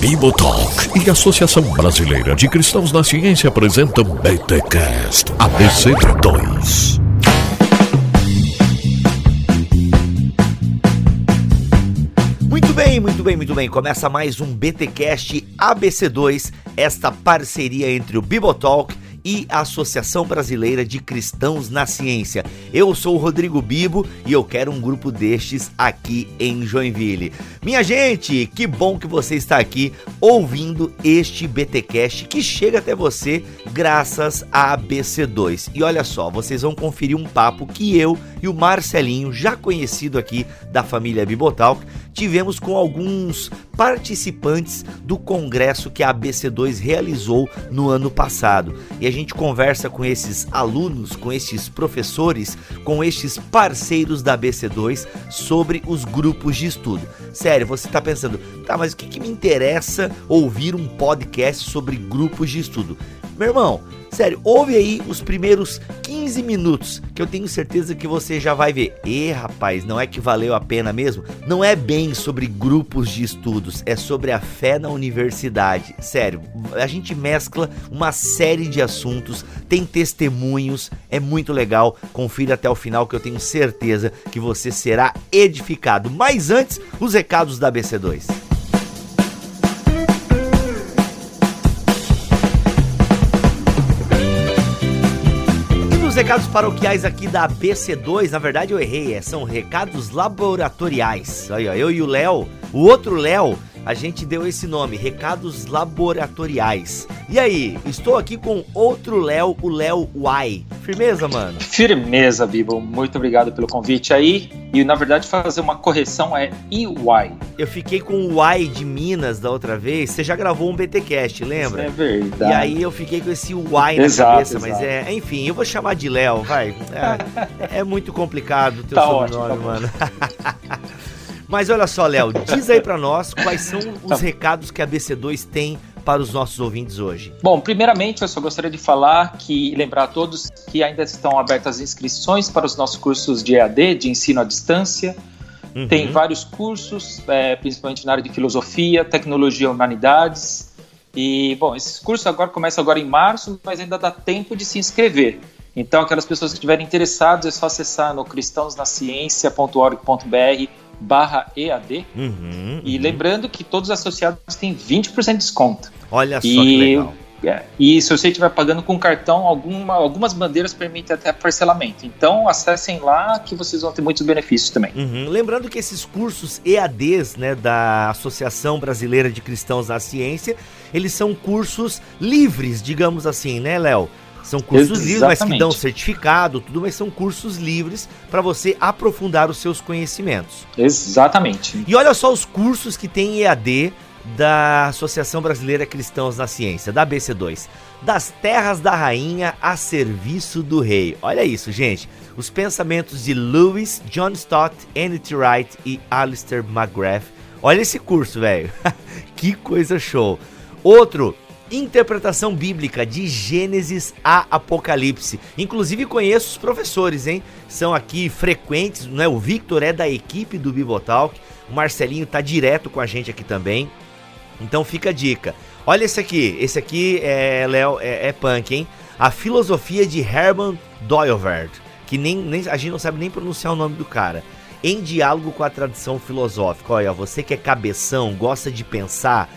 Bibotalk e Associação Brasileira de Cristãos na Ciência apresentam BTCast ABC2. Muito bem, muito bem, muito bem. Começa mais um BTcast ABC2, esta parceria entre o Bibotalk e a Associação Brasileira de Cristãos na Ciência. Eu sou o Rodrigo Bibo e eu quero um grupo destes aqui em Joinville. Minha gente, que bom que você está aqui ouvindo este BTcast que chega até você graças a ABC2. E olha só, vocês vão conferir um papo que eu e o Marcelinho, já conhecido aqui da família Bibotalk, tivemos com alguns participantes do congresso que a ABC2 realizou no ano passado. E a gente conversa com esses alunos, com esses professores, com estes parceiros da ABC2 sobre os grupos de estudo. Sério, você está pensando, tá, mas o que, que me interessa ouvir um podcast sobre grupos de estudo? Meu irmão, sério, ouve aí os primeiros 15 minutos que eu tenho certeza que você já vai ver. E rapaz, não é que valeu a pena mesmo? Não é bem sobre grupos de estudos, é sobre a fé na universidade. Sério, a gente mescla uma série de assuntos, tem testemunhos, é muito legal. Confira até o final que eu tenho certeza que você será edificado. Mas antes, os recados da BC2. Recados paroquiais aqui da BC2, na verdade eu errei, é, são recados laboratoriais. Aí, eu e o Léo, o outro Léo, a gente deu esse nome, Recados Laboratoriais. E aí, estou aqui com outro Léo, o Léo Y. Firmeza, mano? Firmeza, Bibo. Muito obrigado pelo convite aí. E na verdade, fazer uma correção é EY. Eu fiquei com o Y de Minas da outra vez. Você já gravou um BTcast, lembra? Isso é verdade. E aí eu fiquei com esse Y na exato, cabeça, exato. mas é. Enfim, eu vou chamar de Léo, vai. É, é, muito complicado o teu tá sobrenome, ótimo, tá mano. Mas olha só, Léo, diz aí para nós quais são os recados que a BC2 tem para os nossos ouvintes hoje? Bom, primeiramente eu só gostaria de falar que lembrar a todos que ainda estão abertas as inscrições para os nossos cursos de EAD, de ensino à distância. Uhum. Tem vários cursos, é, principalmente na área de filosofia, tecnologia e humanidades. E, bom, esses cursos agora começam agora em março, mas ainda dá tempo de se inscrever. Então, aquelas pessoas que estiverem interessadas, é só acessar no cristãosnaciencia.org.br barra EAD. Uhum, e uhum. lembrando que todos os associados têm 20% de desconto. Olha só e, que legal. É, e se você estiver pagando com cartão, alguma, algumas bandeiras permitem até parcelamento. Então acessem lá que vocês vão ter muitos benefícios também. Uhum. Lembrando que esses cursos EADs né, da Associação Brasileira de Cristãos na Ciência, eles são cursos livres, digamos assim, né, Léo? São cursos Exatamente. livres, mas que dão certificado, tudo, mas são cursos livres para você aprofundar os seus conhecimentos. Exatamente. E olha só os cursos que tem EAD da Associação Brasileira Cristãos na Ciência, da BC2. Das terras da rainha a serviço do rei. Olha isso, gente. Os pensamentos de Lewis, John Stott, N.T. Wright e Alistair McGrath. Olha esse curso, velho. que coisa show. Outro, interpretação bíblica de Gênesis a Apocalipse. Inclusive conheço os professores, hein? São aqui frequentes, né? O Victor é da equipe do Bibotalk, o Marcelinho tá direto com a gente aqui também. Então fica a dica. Olha esse aqui, esse aqui é Léo, é, é punk, hein? A filosofia de Herman Doyoverd, que nem, nem a gente não sabe nem pronunciar o nome do cara em diálogo com a tradição filosófica. Olha, você que é cabeção, gosta de pensar,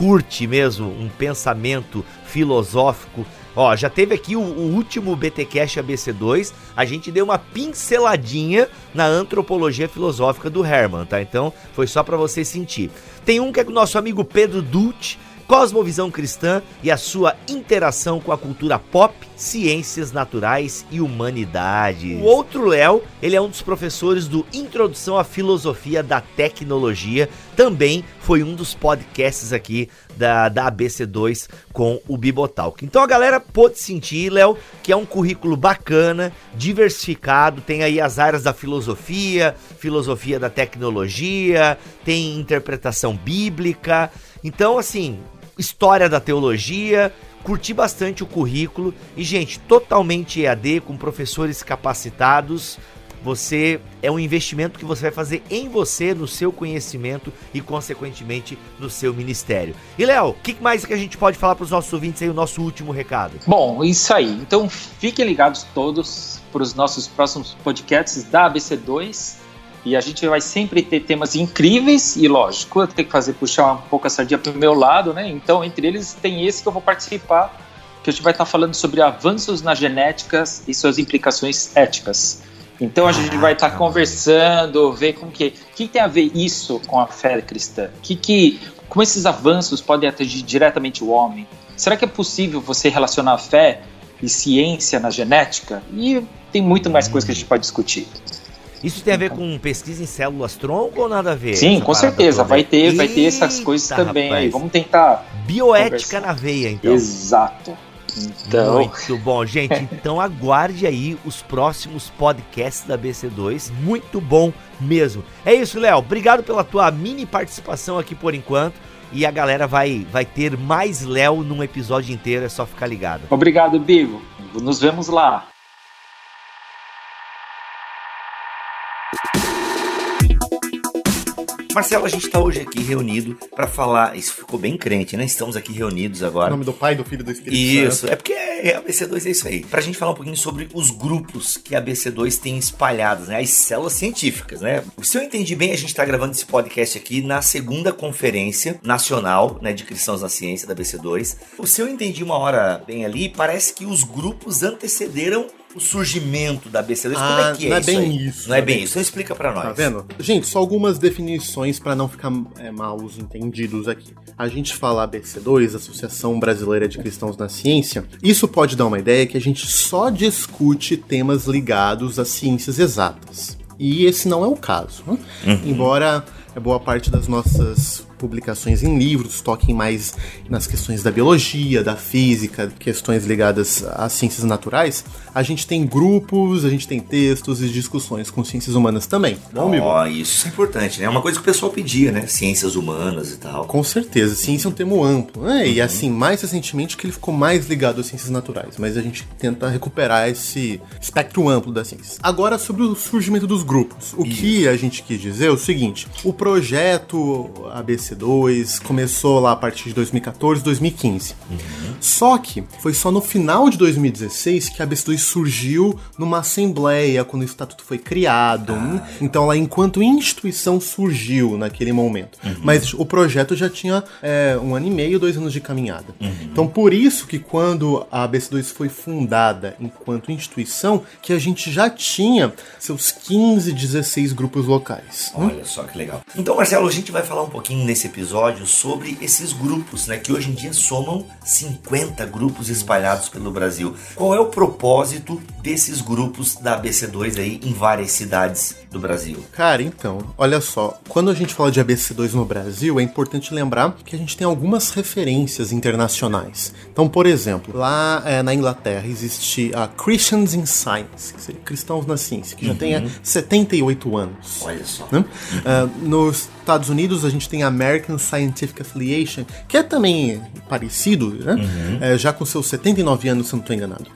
curte mesmo um pensamento filosófico, ó, já teve aqui o, o último BTcast ABC2, a gente deu uma pinceladinha na antropologia filosófica do Herman, tá? Então, foi só para você sentir. Tem um que é com o nosso amigo Pedro Dutch, cosmovisão cristã e a sua interação com a cultura pop, ciências naturais e humanidades. O outro Léo, ele é um dos professores do Introdução à Filosofia da Tecnologia, também foi um dos podcasts aqui da, da ABC2 com o Bibotalk. Então a galera pôde sentir, Léo, que é um currículo bacana, diversificado, tem aí as áreas da filosofia, filosofia da tecnologia, tem interpretação bíblica. Então, assim, história da teologia, curti bastante o currículo e, gente, totalmente EAD, com professores capacitados. você é um investimento que você vai fazer em você, no seu conhecimento e, consequentemente, no seu ministério. E, Léo, o que mais que a gente pode falar para os nossos ouvintes aí, o nosso último recado? Bom, isso aí. Então, fiquem ligados todos para os nossos próximos podcasts da ABC2. E a gente vai sempre ter temas incríveis e, lógico, eu tenho que fazer puxar um pouco a sardinha para o meu lado, né? Então, entre eles, tem esse que eu vou participar, que a gente vai estar falando sobre avanços na genética e suas implicações éticas. Então a gente vai estar conversando, ver como que, que tem a ver isso com a fé cristã, que, que como esses avanços podem atingir diretamente o homem. Será que é possível você relacionar fé e ciência na genética? E tem muito mais coisa que a gente pode discutir. Isso tem a ver com pesquisa em células tronco ou nada a ver? Sim, com certeza. Vai ter, vai ter essas coisas também. Rapaz. Vamos tentar. Bioética conversar. na veia, então. Exato. Então... Muito bom, gente. Então aguarde aí os próximos podcasts da BC2. Muito bom mesmo. É isso, Léo. Obrigado pela tua mini participação aqui por enquanto. E a galera vai, vai ter mais Léo num episódio inteiro, é só ficar ligado. Obrigado, Bigo. Nos vemos lá. Marcelo, a gente está hoje aqui reunido para falar. Isso ficou bem crente, né? Estamos aqui reunidos agora. Em nome do Pai, do Filho e do Espírito isso, Santo. Isso, é porque a BC2 é isso aí. Para a gente falar um pouquinho sobre os grupos que a BC2 tem espalhados, né? As células científicas, né? Se eu entendi bem, a gente está gravando esse podcast aqui na segunda conferência nacional né, de cristãos na ciência da BC2. Se eu entendi uma hora bem ali, parece que os grupos antecederam o surgimento da BC2? Ah, Como é que é não é isso? Bem aí? isso não é bem isso. Então explica para nós. Tá vendo? Gente, só algumas definições para não ficar é, mal entendidos aqui. A gente fala ABC2, Associação Brasileira de Cristãos na Ciência. Isso pode dar uma ideia que a gente só discute temas ligados às ciências exatas. E esse não é o caso. Né? Uhum. Embora boa parte das nossas publicações em livros, toquem mais nas questões da biologia, da física, questões ligadas às ciências naturais, a gente tem grupos, a gente tem textos e discussões com ciências humanas também. Bom, oh, isso é importante, né? É uma coisa que o pessoal pedia, né? Ciências humanas e tal. Com certeza, ciência é um termo amplo, né? Uhum. E assim, mais recentemente que ele ficou mais ligado às ciências naturais, mas a gente tenta recuperar esse espectro amplo das ciências. Agora, sobre o surgimento dos grupos. O isso. que a gente quis dizer é o seguinte: o projeto ABC 2 começou lá a partir de 2014, 2015. Uhum. Só que foi só no final de 2016 que a ABC2 surgiu numa assembleia, quando o estatuto foi criado. Ah. Então, lá, enquanto instituição, surgiu naquele momento. Uhum. Mas o projeto já tinha é, um ano e meio, dois anos de caminhada. Uhum. Então, por isso que quando a ABC2 foi fundada enquanto instituição, que a gente já tinha seus 15, 16 grupos locais. Olha hum? só que legal. Então, Marcelo, a gente vai falar um pouquinho nesse episódio sobre esses grupos, né, que hoje em dia somam 50 grupos espalhados pelo Brasil. Qual é o propósito desses grupos da ABC2 aí em várias cidades do Brasil? Cara, então, olha só, quando a gente fala de ABC2 no Brasil, é importante lembrar que a gente tem algumas referências internacionais. Então, por exemplo, lá é, na Inglaterra existe a Christians in Science, que seria Cristãos na Ciência, que já uhum. tem 78 anos. Olha só. Né? Uhum. Uh, nos Estados Unidos a gente tem a American Scientific Affiliation, que é também parecido, né? Uhum. É, já com seus 79 anos, se não estou enganado.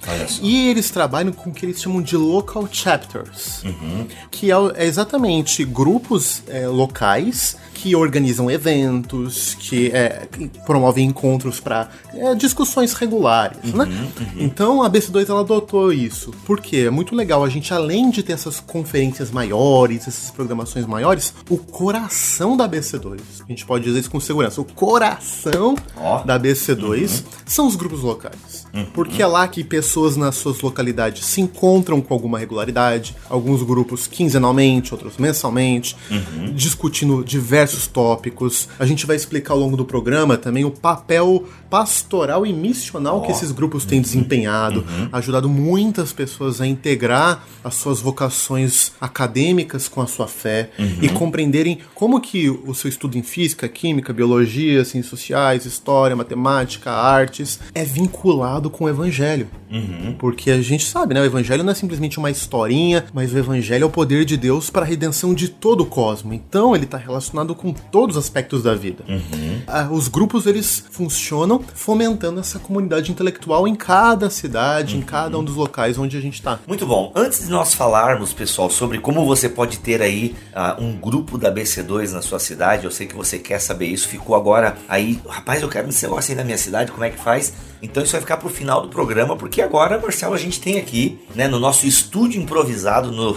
E eles trabalham com o que eles chamam de local chapters, uhum. que é, é, exatamente grupos é, locais que organizam eventos, que é, promovem encontros para é, discussões regulares, uhum, né? Uhum. Então a BC2 ela adotou isso. Porque é muito legal a gente além de ter essas conferências maiores, essas programações maiores, o coração da BC2, a gente pode dizer isso com segurança, o coração oh. da BC2 uhum. são os grupos locais. Uhum. Porque é lá que pessoas nas suas localidades se encontram com alguma regularidade, alguns grupos quinzenalmente, outros mensalmente, uhum. discutindo diversos diversos tópicos. A gente vai explicar ao longo do programa também o papel pastoral e missional oh. que esses grupos têm desempenhado, uhum. ajudado muitas pessoas a integrar as suas vocações acadêmicas com a sua fé uhum. e compreenderem como que o seu estudo em física, química, biologia, ciências sociais, história, matemática, artes é vinculado com o evangelho. Uhum. Porque a gente sabe, né? O evangelho não é simplesmente uma historinha, mas o evangelho é o poder de Deus para a redenção de todo o cosmo. Então ele está relacionado com todos os aspectos da vida. Uhum. Ah, os grupos eles funcionam fomentando essa comunidade intelectual em cada cidade, uhum. em cada um dos locais onde a gente está. Muito bom. Antes de nós falarmos, pessoal, sobre como você pode ter aí uh, um grupo da BC2 na sua cidade, eu sei que você quer saber isso, ficou agora aí, rapaz, eu quero esse negócio aí na minha cidade, como é que faz? Então isso vai ficar pro final do programa, porque agora, Marcelo, a gente tem aqui, né, no nosso estúdio improvisado, no,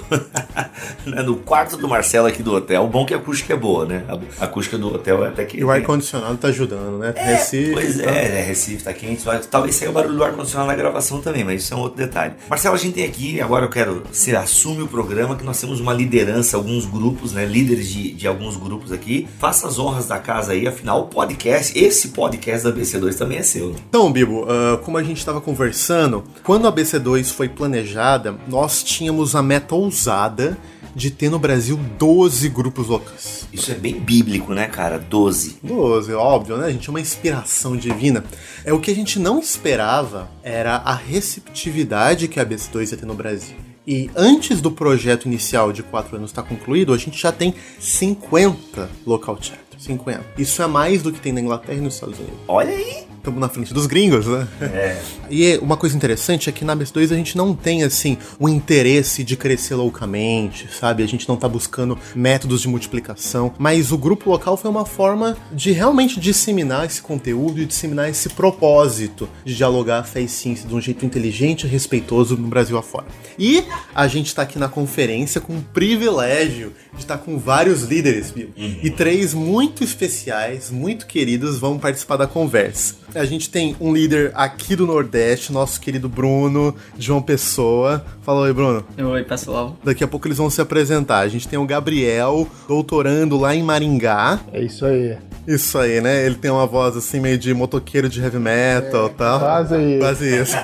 né, no quarto do Marcelo aqui do hotel. O bom é que a acústica é boa, né? A acústica do hotel é até que. E o ar-condicionado tá ajudando, né? É, Recife. Pois tá... é, Recife tá quente. Talvez saia o barulho do ar-condicionado na gravação também, mas isso é um outro detalhe. Marcelo, a gente tem aqui, agora eu quero você assume o programa, que nós temos uma liderança, alguns grupos, né? Líderes de, de alguns grupos aqui. Faça as honras da casa aí, afinal, o podcast, esse podcast da BC2 também é seu. Né? Então, Bibo, uh, como a gente estava conversando, quando a BC2 foi planejada, nós tínhamos a meta ousada de ter no Brasil 12 grupos locais. Isso é bem bíblico, né, cara? 12. 12, óbvio, né? A gente é uma inspiração divina. É o que a gente não esperava era a receptividade que a BC2 ia ter no Brasil. E antes do projeto inicial de 4 anos estar concluído, a gente já tem 50 local chat. 50. Isso é mais do que tem na Inglaterra e nos Estados Unidos. Olha aí! Estamos na frente dos gringos, né? É. E uma coisa interessante é que na BS2 a gente não tem, assim, o interesse de crescer loucamente, sabe? A gente não tá buscando métodos de multiplicação, mas o grupo local foi uma forma de realmente disseminar esse conteúdo e disseminar esse propósito de dialogar a fé e ciência de um jeito inteligente e respeitoso no Brasil afora. E a gente tá aqui na conferência com o privilégio de estar tá com vários líderes, viu? Uhum. E três muito especiais, muito queridos, vão participar da conversa. A gente tem um líder aqui do Nordeste, nosso querido Bruno, João Pessoa. Fala oi, Bruno. Oi, pessoal. Daqui a pouco eles vão se apresentar. A gente tem o Gabriel, doutorando lá em Maringá. É isso aí. Isso aí, né? Ele tem uma voz assim meio de motoqueiro de heavy metal e é, tal. Quase isso. Quase isso.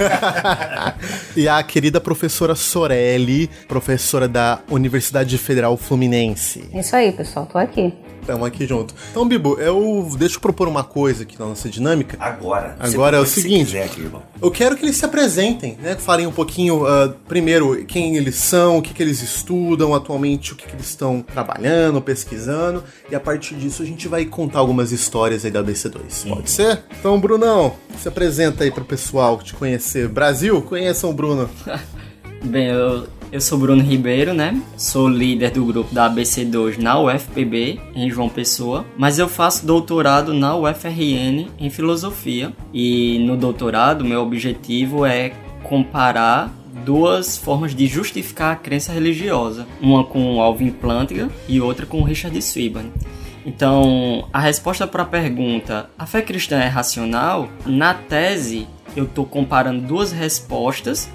e a querida professora Sorelli, professora da Universidade Federal Fluminense. Isso aí, pessoal, tô aqui. Estamos aqui junto. Então, Bibo, eu deixa eu propor uma coisa aqui na nossa dinâmica. Agora. Agora é o seguinte. Aqui, eu quero que eles se apresentem, né? Falem um pouquinho, uh, primeiro, quem eles são, o que, que eles estudam atualmente, o que, que eles estão trabalhando, pesquisando. E a partir disso a gente vai contar algumas histórias aí da BC2. Pode ser? Então, Brunão, se apresenta aí pro pessoal te conhecer. Brasil, conheçam o Bruno. Bem, eu eu sou Bruno Ribeiro, né? Sou líder do grupo da ABC2 na UFPB, em João Pessoa, mas eu faço doutorado na UFRN em filosofia. E no doutorado, meu objetivo é comparar duas formas de justificar a crença religiosa, uma com Alvin Plantinga e outra com Richard Swinburne. Então, a resposta para a pergunta: a fé cristã é racional? Na tese, eu estou comparando duas respostas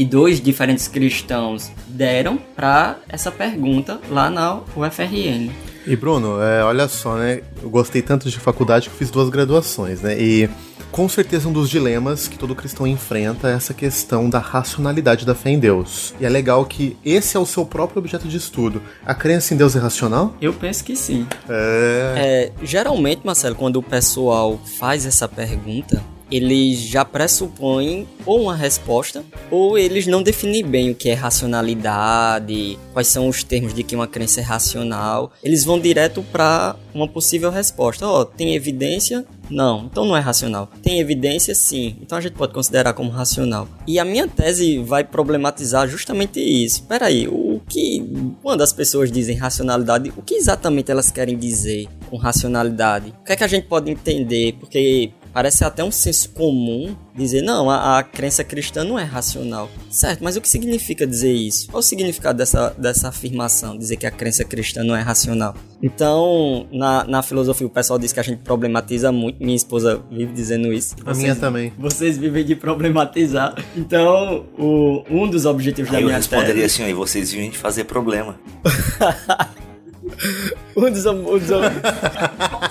que dois diferentes cristãos deram para essa pergunta lá na UFRN. E Bruno, é, olha só, né? Eu gostei tanto de faculdade que eu fiz duas graduações, né? E com certeza um dos dilemas que todo cristão enfrenta é essa questão da racionalidade da fé em Deus. E é legal que esse é o seu próprio objeto de estudo. A crença em Deus é racional? Eu penso que sim. É... é geralmente, Marcelo, quando o pessoal faz essa pergunta, eles já pressupõem ou uma resposta, ou eles não definem bem o que é racionalidade, quais são os termos de que uma crença é racional. Eles vão direto para uma possível resposta. Ó, oh, tem evidência? Não, então não é racional. Tem evidência? Sim, então a gente pode considerar como racional. E a minha tese vai problematizar justamente isso. Peraí, o que. Quando as pessoas dizem racionalidade, o que exatamente elas querem dizer com racionalidade? O que é que a gente pode entender? Porque Parece até um senso comum dizer, não, a, a, crença cristã não é racional. Certo, mas o que significa dizer isso? Qual o significado dessa, dessa afirmação, dizer que a crença cristã não é racional? Então, na, na filosofia, o pessoal diz que a gente problematiza muito. Minha esposa vive dizendo isso. A minha também. Vocês vivem de problematizar. Então, o, um dos objetivos aí da minha tese... Eu responderia assim, aí vocês vivem de fazer problema. um dos, um dos...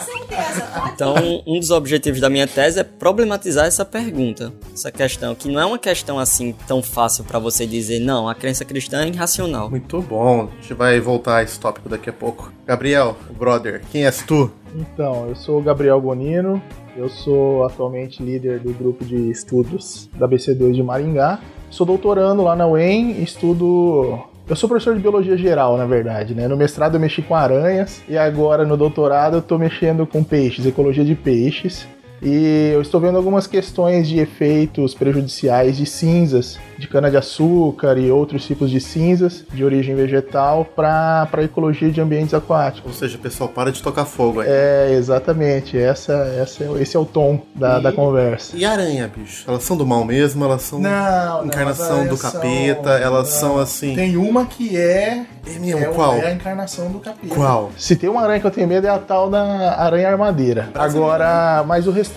Então, um dos objetivos da minha tese é problematizar essa pergunta, essa questão, que não é uma questão assim tão fácil para você dizer, não, a crença cristã é irracional. Muito bom, a gente vai voltar a esse tópico daqui a pouco. Gabriel, brother, quem és tu? Então, eu sou o Gabriel Bonino, eu sou atualmente líder do grupo de estudos da BC2 de Maringá. Sou doutorando lá na UEM, estudo eu sou professor de biologia geral, na verdade, né? No mestrado eu mexi com aranhas e agora no doutorado eu tô mexendo com peixes, ecologia de peixes. E eu estou vendo algumas questões de efeitos prejudiciais de cinzas de cana-de-açúcar e outros tipos de cinzas de origem vegetal para a ecologia de ambientes aquáticos. Ou seja, pessoal, para de tocar fogo aí. É, exatamente. Essa, essa, esse é o tom da, e, da conversa. E aranha, bicho? Elas são do mal mesmo? Elas são não, encarnação do capeta? São, elas não. são assim. Tem uma que é. É mesmo? É, Qual? É a encarnação do capeta. Qual? Se tem uma aranha que eu tenho medo é a tal da aranha armadeira. Agora, mas o restante,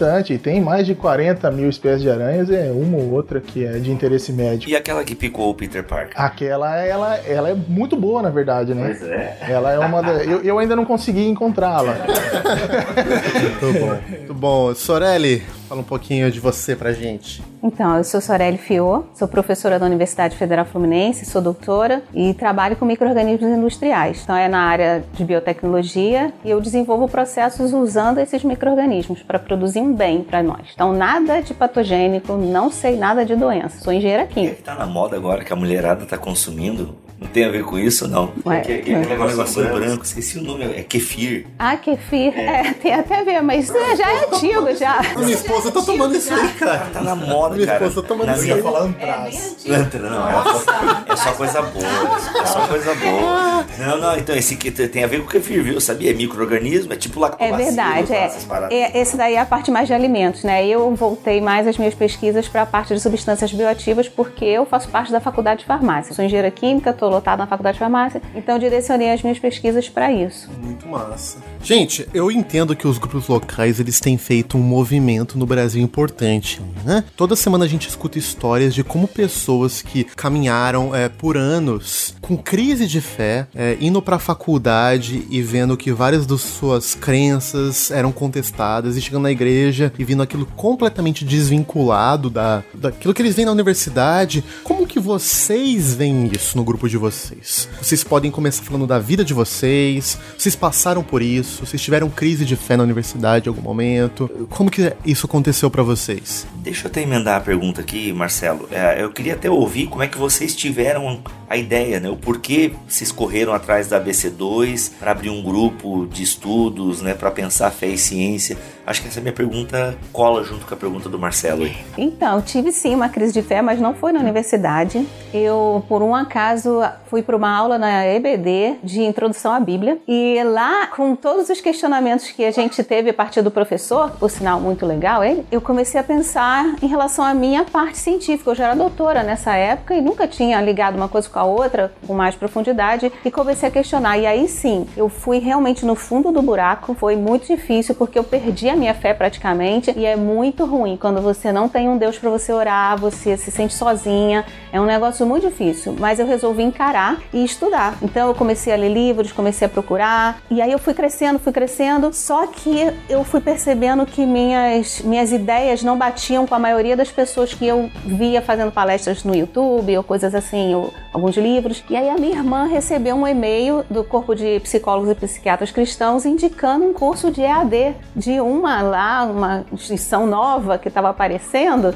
tem mais de 40 mil espécies de aranhas, é uma ou outra que é de interesse médio médico. E aquela que picou o Peter Parker? Aquela, ela, ela é muito boa, na verdade, né? Pois é. Ela é uma da... eu, eu ainda não consegui encontrá-la. muito bom. Muito bom. Sorelli, fala um pouquinho de você pra gente. Então, eu sou Sorelli Fiô, sou professora da Universidade Federal Fluminense, sou doutora e trabalho com micro-organismos industriais. Então, é na área de biotecnologia e eu desenvolvo processos usando esses micro-organismos para produzir um bem para nós. Então, nada de patogênico, não sei nada de doença, sou engenheira química. É que tá na moda agora que a mulherada tá consumindo não tem a ver com isso, não? Ué, é, é, é, negócio, negócio branco, esqueci o nome, é kefir. Ah, kefir. É, é tem até a ver, mas já é antigo já. Minha esposa tá tomando isso aí, cara. Tá na moda, minha cara. Minha esposa tá tomando isso aí. Eu falar antraz. É não, é só, é só coisa boa. É só coisa boa. Não, não, então esse aqui tem a ver com kefir, viu? Sabia? É micro-organismo, é tipo lactobacillus. É verdade, é. é. Esse daí é a parte mais de alimentos, né? Eu voltei mais as minhas pesquisas para a parte de substâncias bioativas porque eu faço parte da faculdade de farmácia. Sou engenheira química, estou lotada na faculdade de farmácia. Então direcionei as minhas pesquisas para isso. Muito massa. Gente, eu entendo que os grupos locais eles têm feito um movimento no Brasil importante, né? Toda semana a gente escuta histórias de como pessoas que caminharam é, por anos com crise de fé, é, indo para a faculdade e vendo que várias das suas crenças eram contestadas e chegando na igreja e vindo aquilo completamente desvinculado da daquilo que eles veem na universidade. Como que vocês veem isso no grupo de vocês? Vocês podem começar falando da vida de vocês, vocês passaram por isso? Vocês tiveram crise de fé na universidade em algum momento? Como que isso aconteceu para vocês? Deixa eu até emendar a pergunta aqui, Marcelo. É, eu queria até ouvir como é que vocês tiveram a ideia, né? O porquê vocês correram atrás da ABC2 para abrir um grupo de estudos, né? Para pensar fé e ciência. Acho que essa minha pergunta cola junto com a pergunta do Marcelo aí. Então, tive sim uma crise de fé, mas não foi na universidade. Eu, por um acaso, fui para uma aula na EBD de introdução à Bíblia e lá, com todos os questionamentos que a gente teve a partir do professor, por sinal muito legal ele, eu comecei a pensar em relação à minha parte científica. Eu já era doutora nessa época e nunca tinha ligado uma coisa com a outra com mais profundidade e comecei a questionar. E aí sim, eu fui realmente no fundo do buraco. Foi muito difícil porque eu perdi a minha fé praticamente e é muito ruim quando você não tem um Deus para você orar, você se sente sozinha. É um negócio muito difícil, mas eu resolvi encarar e estudar. Então eu comecei a ler livros, comecei a procurar e aí eu fui crescendo, fui crescendo. Só que eu fui percebendo que minhas minhas ideias não batiam com a maioria das pessoas que eu via fazendo palestras no YouTube ou coisas assim, ou alguns livros. E aí a minha irmã recebeu um e-mail do Corpo de Psicólogos e Psiquiatras Cristãos indicando um curso de EAD de uma lá, uma instituição nova que estava aparecendo.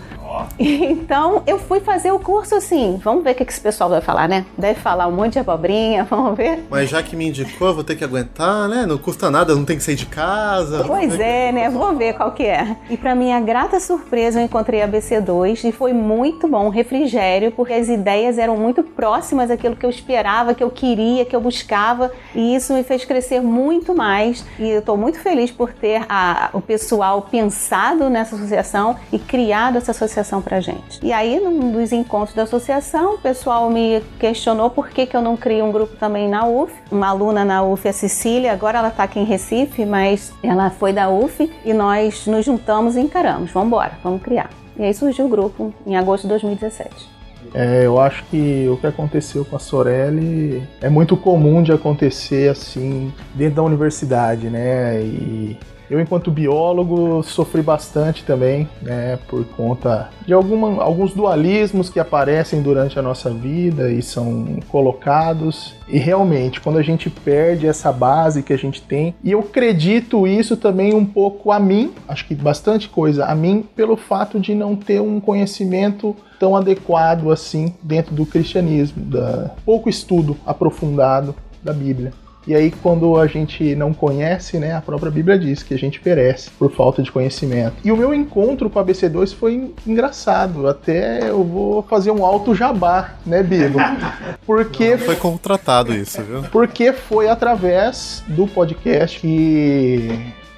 Então eu fui fazer o curso assim. Vamos ver o que esse pessoal vai falar, né? Deve falar um monte de abobrinha, vamos ver. Mas já que me indicou, vou ter que aguentar, né? Não custa nada, não tem que sair de casa. Pois é, né? Vamos ver qual que é. E para minha grata surpresa, eu encontrei a BC2 e foi muito bom, um refrigério, porque as ideias eram muito próximas daquilo que eu esperava, que eu queria, que eu buscava. E isso me fez crescer muito mais. E eu estou muito feliz por ter a, o pessoal pensado nessa associação e criado essa associação para gente. E aí, num dos encontros da associação, o pessoal me questionou por que, que eu não crio um grupo também na UF. Uma aluna na UF, a Cecília, agora ela está aqui em Recife, mas ela foi da UF e nós nos juntamos e encaramos. Vamos embora, vamos criar. E aí surgiu o grupo em agosto de 2017. É, eu acho que o que aconteceu com a Sorelli é muito comum de acontecer assim dentro da universidade, né? E eu, enquanto biólogo, sofri bastante também, né, por conta de alguma, alguns dualismos que aparecem durante a nossa vida e são colocados. E realmente, quando a gente perde essa base que a gente tem, e eu acredito isso também um pouco a mim, acho que bastante coisa a mim, pelo fato de não ter um conhecimento tão adequado assim dentro do cristianismo, da pouco estudo aprofundado da Bíblia. E aí, quando a gente não conhece, né, a própria Bíblia diz que a gente perece por falta de conhecimento. E o meu encontro com a BC2 foi engraçado. Até eu vou fazer um alto jabá, né, Bibo? Porque. Foi contratado isso, viu? Porque foi através do podcast que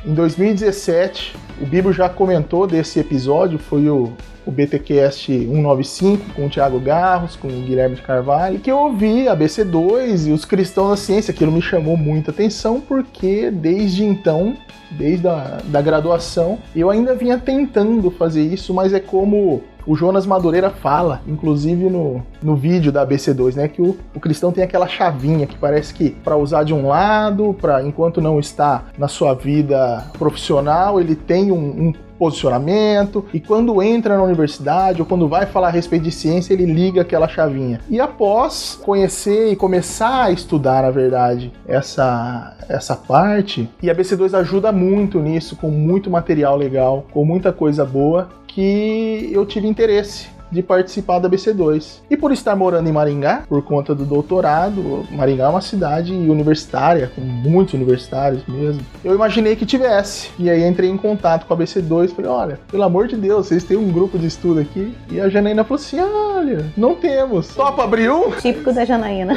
em 2017 o Bibo já comentou desse episódio, foi o o BTcast 195 com o Thiago Garros, com o Guilherme de Carvalho, que eu ouvi a BC2 e os cristãos da ciência. Aquilo me chamou muita atenção porque desde então, desde a da graduação, eu ainda vinha tentando fazer isso, mas é como o Jonas Madureira fala, inclusive no, no vídeo da ABC2, né, que o, o cristão tem aquela chavinha que parece que para usar de um lado, para enquanto não está na sua vida profissional, ele tem um, um posicionamento, e quando entra na universidade ou quando vai falar a respeito de ciência, ele liga aquela chavinha. E após conhecer e começar a estudar, na verdade, essa, essa parte, e a BC2 ajuda muito nisso, com muito material legal, com muita coisa boa, que eu tive interesse de participar da BC2. E por estar morando em Maringá, por conta do doutorado, Maringá é uma cidade universitária, com muitos universitários mesmo. Eu imaginei que tivesse. E aí entrei em contato com a BC2 falei: olha, pelo amor de Deus, vocês têm um grupo de estudo aqui. E a Janaína falou assim: olha, não temos. Topa abrir um? Típico da Janaína.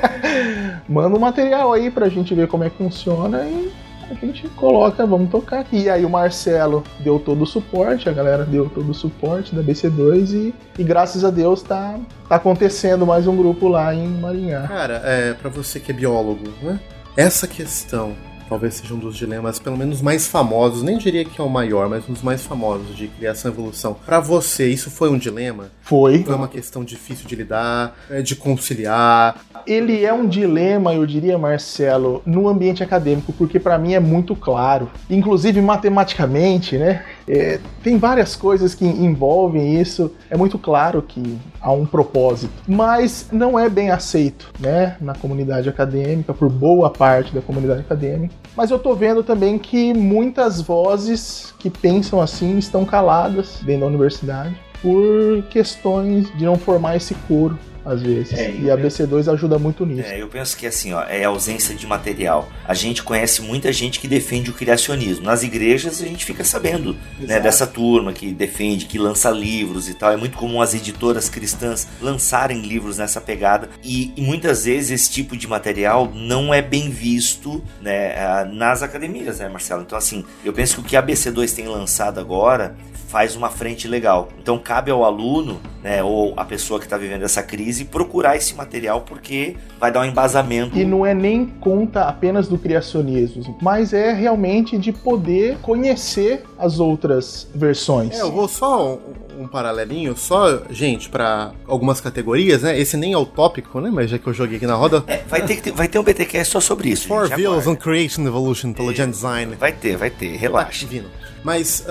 Manda um material aí pra gente ver como é que funciona e a gente coloca, vamos tocar aqui. E aí o Marcelo deu todo o suporte, a galera deu todo o suporte da BC2 e, e graças a Deus tá, tá acontecendo mais um grupo lá em Maringá. Cara, é, para você que é biólogo, né? Essa questão talvez seja um dos dilemas, pelo menos mais famosos, nem diria que é o maior, mas um dos mais famosos de criação e evolução. Para você, isso foi um dilema? Foi. Foi uma questão difícil de lidar, é, de conciliar. Ele é um dilema, eu diria, Marcelo, no ambiente acadêmico, porque para mim é muito claro. Inclusive matematicamente, né? É, tem várias coisas que envolvem isso. É muito claro que há um propósito, mas não é bem aceito, né, na comunidade acadêmica por boa parte da comunidade acadêmica. Mas eu tô vendo também que muitas vozes que pensam assim estão caladas dentro da universidade por questões de não formar esse coro às vezes. É, e a BC2 ajuda muito nisso. É, eu penso que assim, ó, é ausência de material. A gente conhece muita gente que defende o criacionismo. Nas igrejas a gente fica sabendo né, dessa turma que defende, que lança livros e tal. É muito comum as editoras cristãs lançarem livros nessa pegada. E, e muitas vezes esse tipo de material não é bem visto né, nas academias, né, Marcelo? Então, assim, eu penso que o que a BC2 tem lançado agora faz uma frente legal. Então cabe ao aluno, né, ou a pessoa que está vivendo essa crise, procurar esse material porque vai dar um embasamento. E não é nem conta apenas do criacionismo, mas é realmente de poder conhecer as outras versões. É, eu vou só um, paralelinho, só, gente, para algumas categorias, né? Esse nem é o tópico, né? Mas já que eu joguei aqui na roda. É, vai ter, vai ter um BTQ só sobre isso. For Views on Creation Evolution, Intelligent Design. Vai ter, vai ter, relaxa. Divino. Mas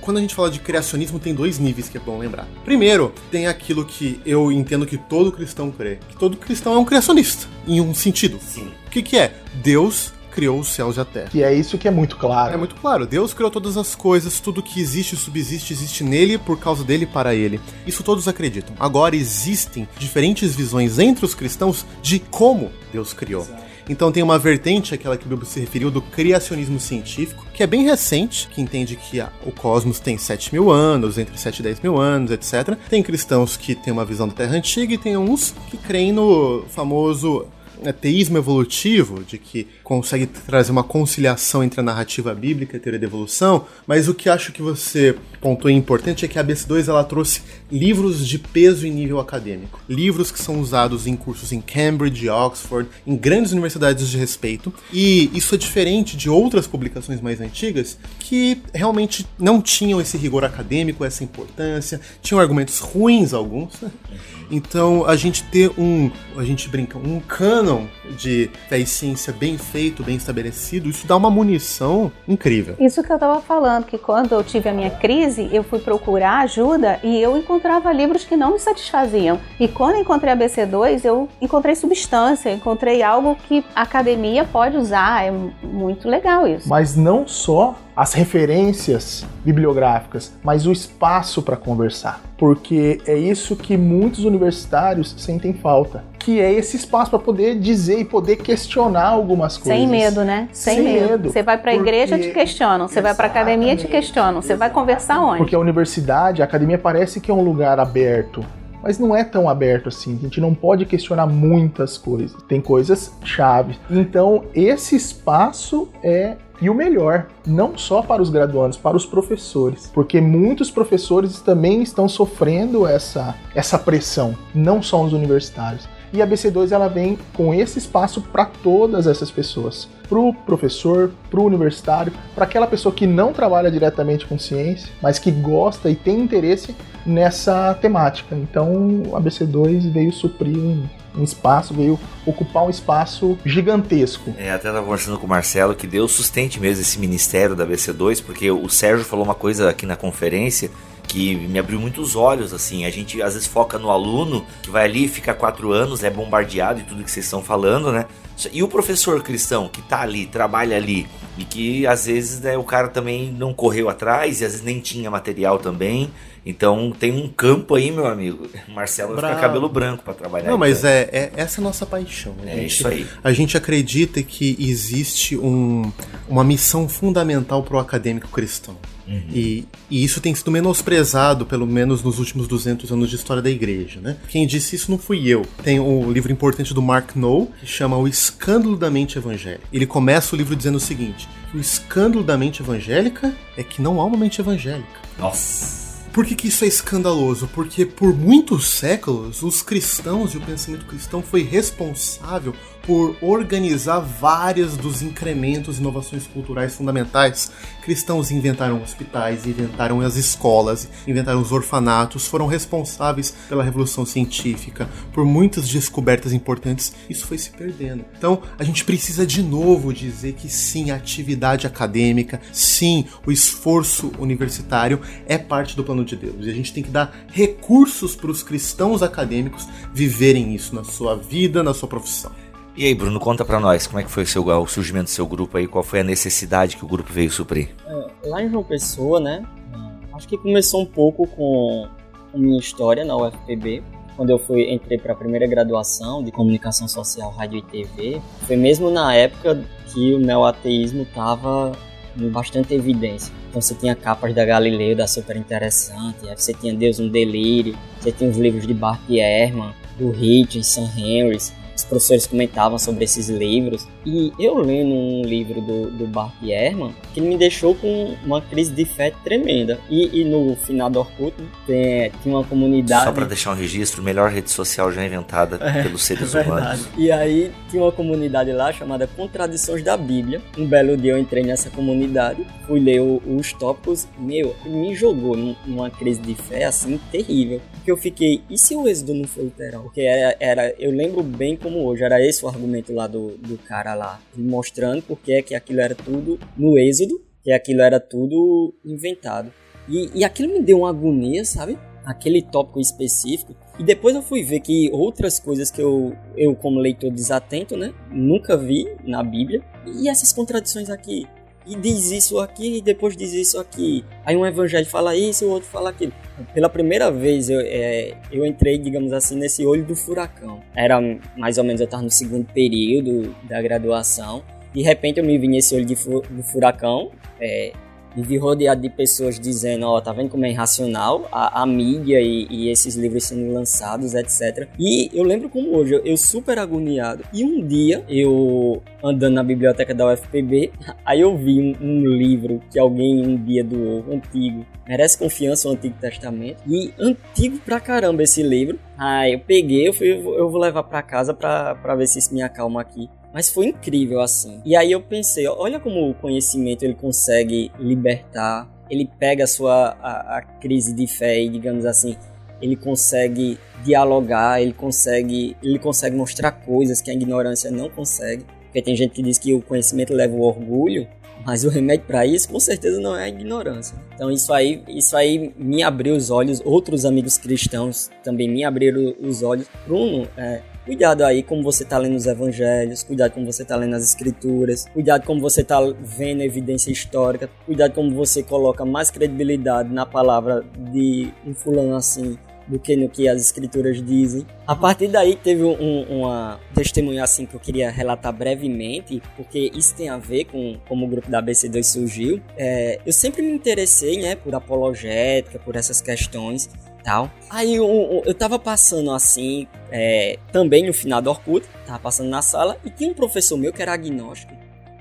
quando a gente fala de criacionismo, tem dois níveis que é bom lembrar. Primeiro, tem aquilo que eu entendo que todo cristão crê. Que todo cristão é um criacionista, em um sentido. Sim. O que, que é? Deus criou os céus e a terra. Que é isso que é muito claro. É muito claro. Deus criou todas as coisas, tudo que existe e subsiste existe nele, por causa dele e para ele. Isso todos acreditam. Agora existem diferentes visões entre os cristãos de como Deus criou. Exato. Então tem uma vertente, aquela que o Bilbo se referiu, do criacionismo científico, que é bem recente, que entende que ah, o cosmos tem 7 mil anos, entre 7 e 10 mil anos, etc. Tem cristãos que têm uma visão da Terra antiga e tem uns que creem no famoso teísmo evolutivo, de que consegue trazer uma conciliação entre a narrativa bíblica e a teoria da evolução, mas o que acho que você pontuou importante é que a BS2 ela trouxe livros de peso e nível acadêmico. Livros que são usados em cursos em Cambridge, Oxford, em grandes universidades de respeito, e isso é diferente de outras publicações mais antigas que realmente não tinham esse rigor acadêmico, essa importância, tinham argumentos ruins alguns, então, a gente ter um, a gente brinca, um canon de fé ciência bem feito, bem estabelecido, isso dá uma munição incrível. Isso que eu estava falando, que quando eu tive a minha crise, eu fui procurar ajuda e eu encontrava livros que não me satisfaziam. E quando encontrei a BC2, eu encontrei substância, encontrei algo que a academia pode usar. É muito legal isso. Mas não só as referências bibliográficas, mas o espaço para conversar, porque é isso que muitos universitários sentem falta que é esse espaço para poder dizer e poder questionar algumas coisas. Sem medo, né? Sem, Sem medo. medo. Você vai para a Porque- igreja, te questionam. Você vai para academia, te questionam. Você vai conversar onde? Porque a universidade, a academia parece que é um lugar aberto. Mas não é tão aberto assim. A gente não pode questionar muitas coisas. Tem coisas chaves. Então, esse espaço é e o melhor, não só para os graduandos, para os professores, porque muitos professores também estão sofrendo essa, essa pressão, não só os universitários. E a BC2 ela vem com esse espaço para todas essas pessoas, para o professor, para o universitário, para aquela pessoa que não trabalha diretamente com ciência, mas que gosta e tem interesse nessa temática. Então a BC2 veio suprir um, um espaço, veio ocupar um espaço gigantesco. É, até tava conversando com o Marcelo que Deus sustente mesmo esse ministério da BC2, porque o Sérgio falou uma coisa aqui na conferência que me abriu muitos olhos, assim, a gente às vezes foca no aluno que vai ali, fica quatro anos, é bombardeado e tudo que vocês estão falando, né? E o professor cristão que tá ali, trabalha ali, e que às vezes né, o cara também não correu atrás, e às vezes nem tinha material também, então tem um campo aí, meu amigo. Marcelo vai ficar Bravo. cabelo branco para trabalhar. Não, mas então. é, é- essa é a nossa paixão. É gente- isso aí. A gente acredita que existe um- uma missão fundamental para o acadêmico cristão. E, e isso tem sido menosprezado, pelo menos nos últimos 200 anos de história da igreja, né? Quem disse isso não fui eu. Tem um livro importante do Mark Noll, que chama O Escândalo da Mente Evangélica. Ele começa o livro dizendo o seguinte: o escândalo da mente evangélica é que não há uma mente evangélica. Nossa. Por que, que isso é escandaloso? Porque por muitos séculos os cristãos e o pensamento cristão foi responsável por organizar vários dos incrementos e inovações culturais fundamentais. Cristãos inventaram hospitais, inventaram as escolas, inventaram os orfanatos, foram responsáveis pela revolução científica, por muitas descobertas importantes. Isso foi se perdendo. Então, a gente precisa de novo dizer que sim, a atividade acadêmica, sim, o esforço universitário é parte do plano de Deus. E a gente tem que dar recursos para os cristãos acadêmicos viverem isso na sua vida, na sua profissão. E aí, Bruno, conta pra nós, como é que foi o, seu, o surgimento do seu grupo aí? Qual foi a necessidade que o grupo veio suprir? Lá em João Pessoa, né? Acho que começou um pouco com a minha história na UFPB. Quando eu fui, entrei para a primeira graduação de comunicação social, rádio e TV, foi mesmo na época que o neoateísmo estava em bastante evidência. Então você tinha capas da Galileu, da Super Interessante, você tinha Deus um Delírio, você tinha os livros de Bart Ehrman, do Hitchens, Sam Henrys, os professores comentavam sobre esses livros. E eu lendo um livro do, do Bart Ehrman, que me deixou com uma crise de fé tremenda. E, e no final do Orkut tem, tinha uma comunidade... Só pra deixar um registro, melhor rede social já inventada pelos seres humanos. E aí tinha uma comunidade lá chamada Contradições da Bíblia. Um belo dia eu entrei nessa comunidade, fui ler o- os tópicos, meu, me jogou num- numa crise de fé assim terrível. Porque eu fiquei, e se o êxodo não for literal? Porque era, era eu lembro bem como hoje, era esse o argumento lá do, do cara lá, mostrando porque é que aquilo era tudo no êxodo, que aquilo era tudo inventado. E, e aquilo me deu uma agonia, sabe? Aquele tópico específico. E depois eu fui ver que outras coisas que eu, eu como leitor desatento, né? Nunca vi na Bíblia. E essas contradições aqui. E diz isso aqui, e depois diz isso aqui. Aí um evangelho fala isso, e o outro fala aquilo. Pela primeira vez eu, é, eu entrei, digamos assim, nesse olho do furacão. Era mais ou menos, eu estava no segundo período da graduação. De repente eu me vi nesse olho fu- do furacão. É, vi rodeado de pessoas dizendo, ó, tá vendo como é irracional a, a mídia e, e esses livros sendo lançados, etc. E eu lembro como hoje, eu, eu super agoniado. E um dia, eu andando na biblioteca da UFPB, aí eu vi um, um livro que alguém um dia doou, antigo. Merece confiança o Antigo Testamento. E antigo pra caramba esse livro. Aí eu peguei, eu, fui, eu vou levar pra casa pra, pra ver se isso me acalma aqui. Mas foi incrível assim. E aí eu pensei, olha como o conhecimento ele consegue libertar. Ele pega a sua a, a crise de fé e digamos assim, ele consegue dialogar, ele consegue ele consegue mostrar coisas que a ignorância não consegue. Porque tem gente que diz que o conhecimento leva o orgulho, mas o remédio para isso com certeza não é a ignorância. Então isso aí, isso aí me abriu os olhos. Outros amigos cristãos também me abriram os olhos. Bruno, é, Cuidado aí como você está lendo os evangelhos, cuidado como você está lendo as escrituras, cuidado como você está vendo evidência histórica, cuidado como você coloca mais credibilidade na palavra de um fulano assim do que no que as escrituras dizem. A partir daí teve um, uma testemunha assim que eu queria relatar brevemente, porque isso tem a ver com como o grupo da ABC2 surgiu. É, eu sempre me interessei, né, por apologética, por essas questões tal. Aí eu, eu tava passando assim, é, também no final do Orkut, tava passando na sala, e tinha um professor meu que era agnóstico.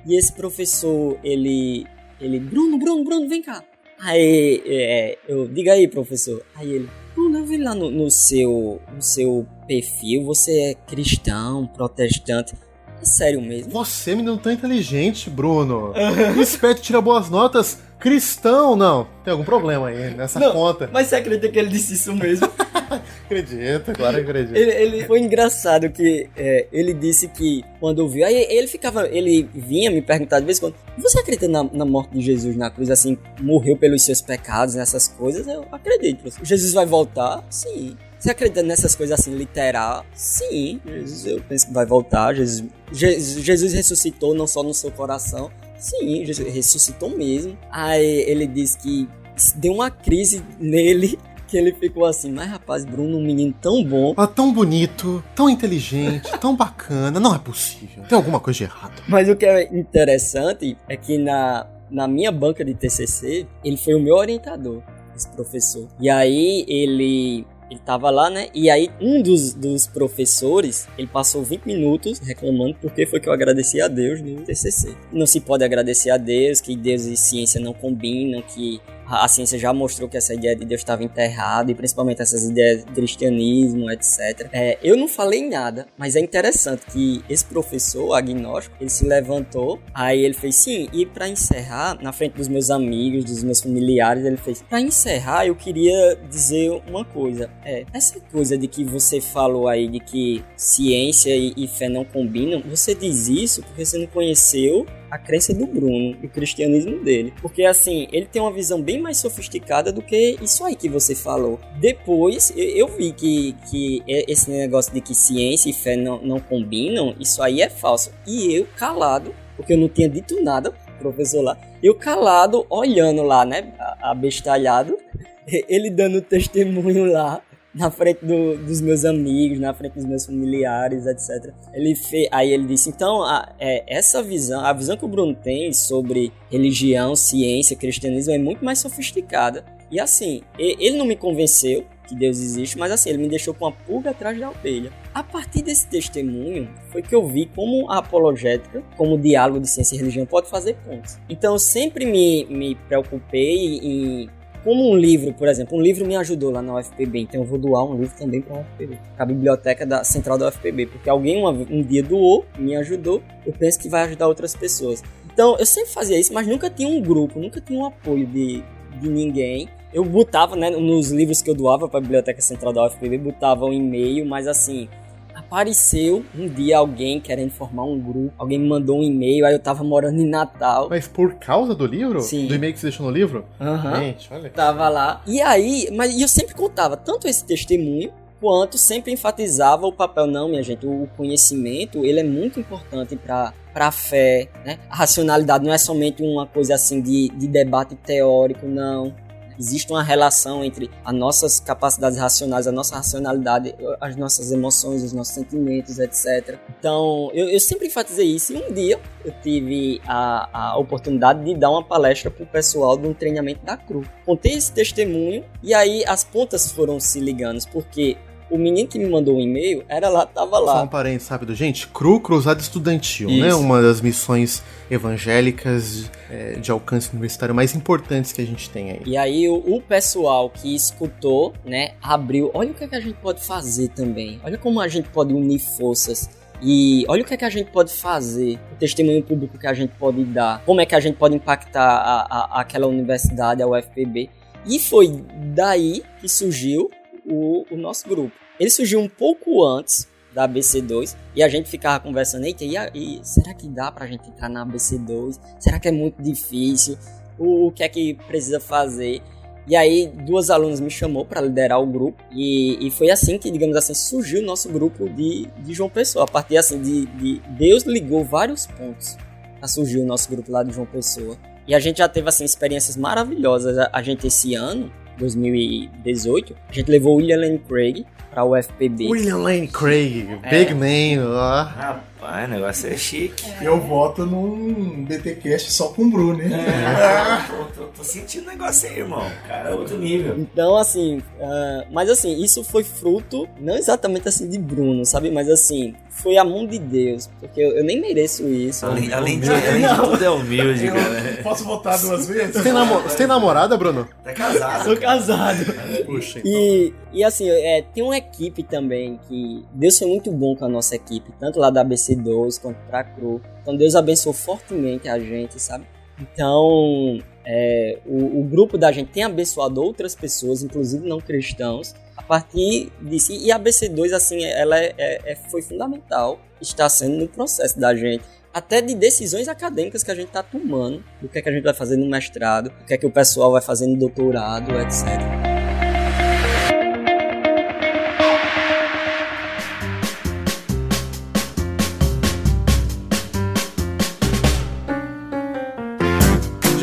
E esse professor, ele, ele, Bruno, Bruno, Bruno, vem cá. Aí, é, eu, diga aí, professor. Aí ele, Bruno, eu vi lá no, no, seu, no seu perfil, você é cristão, protestante. É sério mesmo. Você, menino tão inteligente, Bruno. Esperto, tira boas notas. Cristão, não. Tem algum problema aí nessa não, conta. Mas você acredita que ele disse isso mesmo? acredito, claro que acredito. Ele, ele, foi engraçado que é, ele disse que quando ouviu, aí ele ficava, ele vinha me perguntar de vez em quando, você acredita na, na, morte de Jesus na cruz, assim, morreu pelos seus pecados, nessas coisas? Eu acredito. Jesus vai voltar? Sim. Você acredita nessas coisas assim, literal? Sim. Jesus, eu penso que vai voltar. Jesus, Jesus, Jesus ressuscitou não só no seu coração, Sim, ressuscitou mesmo. Aí ele disse que deu uma crise nele que ele ficou assim, mas rapaz, Bruno, um menino tão bom. Ah, tão bonito, tão inteligente, tão bacana. Não é possível. Tem alguma coisa de errado. Mas o que é interessante é que na, na minha banca de TCC, ele foi o meu orientador, esse professor. E aí ele ele tava lá, né? E aí um dos, dos professores, ele passou 20 minutos reclamando porque foi que eu agradeci a Deus no TCC. Não se pode agradecer a Deus, que Deus e ciência não combinam, que a ciência já mostrou que essa ideia de Deus estava enterrada, e principalmente essas ideias de cristianismo, etc. É, eu não falei nada, mas é interessante que esse professor agnóstico, ele se levantou, aí ele fez sim, e para encerrar, na frente dos meus amigos, dos meus familiares, ele fez, para encerrar, eu queria dizer uma coisa, é, essa coisa de que você falou aí de que ciência e, e fé não combinam, você diz isso porque você não conheceu a crença do Bruno, o cristianismo dele. Porque assim, ele tem uma visão bem mais sofisticada do que isso aí que você falou. Depois, eu vi que, que esse negócio de que ciência e fé não, não combinam, isso aí é falso. E eu, calado, porque eu não tinha dito nada, professor lá, eu calado, olhando lá, né, abestalhado, ele dando testemunho lá na frente do, dos meus amigos, na frente dos meus familiares, etc. Ele aí ele disse, então, a, é, essa visão, a visão que o Bruno tem sobre religião, ciência, cristianismo é muito mais sofisticada. E assim, ele não me convenceu que Deus existe, mas assim, ele me deixou com a pulga atrás da orelha. A partir desse testemunho, foi que eu vi como a apologética, como o diálogo de ciência e religião pode fazer pontos. Então, eu sempre me, me preocupei em como um livro, por exemplo, um livro me ajudou lá na UFPB, então eu vou doar um livro também para a UFPB, a biblioteca da central da UFPB, porque alguém uma, um dia doou, me ajudou, eu penso que vai ajudar outras pessoas. Então eu sempre fazia isso, mas nunca tinha um grupo, nunca tinha um apoio de, de ninguém. Eu botava, né, nos livros que eu doava para a biblioteca central da UFPB, botava um e-mail, mas assim, apareceu um dia alguém querendo formar um grupo, alguém me mandou um e-mail, aí eu tava morando em Natal. Mas por causa do livro? Sim. Do e-mail que você deixou no livro? Aham. Uhum. Gente, olha. Tava lá. E aí, mas eu sempre contava tanto esse testemunho quanto sempre enfatizava o papel não, minha gente, o conhecimento, ele é muito importante para para a fé, né? A racionalidade não é somente uma coisa assim de, de debate teórico, não existe uma relação entre as nossas capacidades racionais, a nossa racionalidade, as nossas emoções, os nossos sentimentos, etc. Então, eu, eu sempre enfatizei isso e um dia eu tive a, a oportunidade de dar uma palestra para o pessoal de um treinamento da CRU. Contei esse testemunho e aí as pontas foram se ligando, porque o menino que me mandou um e-mail era lá, tava lá. Só um parênteses rápido, gente. CRU, Cruzada Estudantil, né? Isso. né? Uma das missões evangélicas é, de alcance universitário mais importantes que a gente tem aí. E aí o, o, pessoal que escutou, né, abriu. Olha o que, é que a gente pode fazer também. Olha como a gente pode unir forças. E olha o que, é que a gente pode fazer, o testemunho público que a gente pode dar, como é que a gente pode impactar a, a, aquela universidade, a UFPB. E foi daí que surgiu o, o nosso grupo. Ele surgiu um pouco antes da ABC2 e a gente ficava conversando, eita, e, e será que dá pra gente entrar na ABC2? Será que é muito difícil? O, o que é que precisa fazer? E aí, duas alunas me chamou para liderar o grupo e, e, foi assim que, digamos assim, surgiu o nosso grupo de, de João Pessoa. A partir assim de, de Deus ligou vários pontos para surgir o nosso grupo lá de João Pessoa. E a gente já teve assim experiências maravilhosas. A, a gente esse ano 2018, a gente levou o William Lane Craig para o UFPB. William Lane Craig, big man, ó. Rapaz, o negócio é chique. Eu voto num BTcast só com o Bruno, hein? É, tô, tô- tô sentindo o negócio aí, irmão. Cara, é outro nível. Então, assim, ah, mas assim, isso foi fruto, não exatamente assim de Bruno, sabe? Mas assim, foi a mão de Deus, porque eu, eu nem mereço isso. Além, além de, além de tudo, é humilde, cara. Posso votar duas vezes? Você tem, namo- você tem namorada, Bruno? Tá casado. Sou casado. Puxa, então. E, e assim, é, tem uma equipe também que Deus foi muito bom com a nossa equipe, tanto lá da ABC2 quanto pra CRU. Então Deus abençoou fortemente a gente, sabe? Então, é, o, o grupo da gente tem abençoado outras pessoas, inclusive não cristãos, a partir disso. E a ABC2, assim, ela é, é- é- foi fundamental, está sendo no processo da gente. Até de decisões acadêmicas que a gente está tomando, do que é que a gente vai fazer no mestrado, o que é que o pessoal vai fazer no doutorado, etc.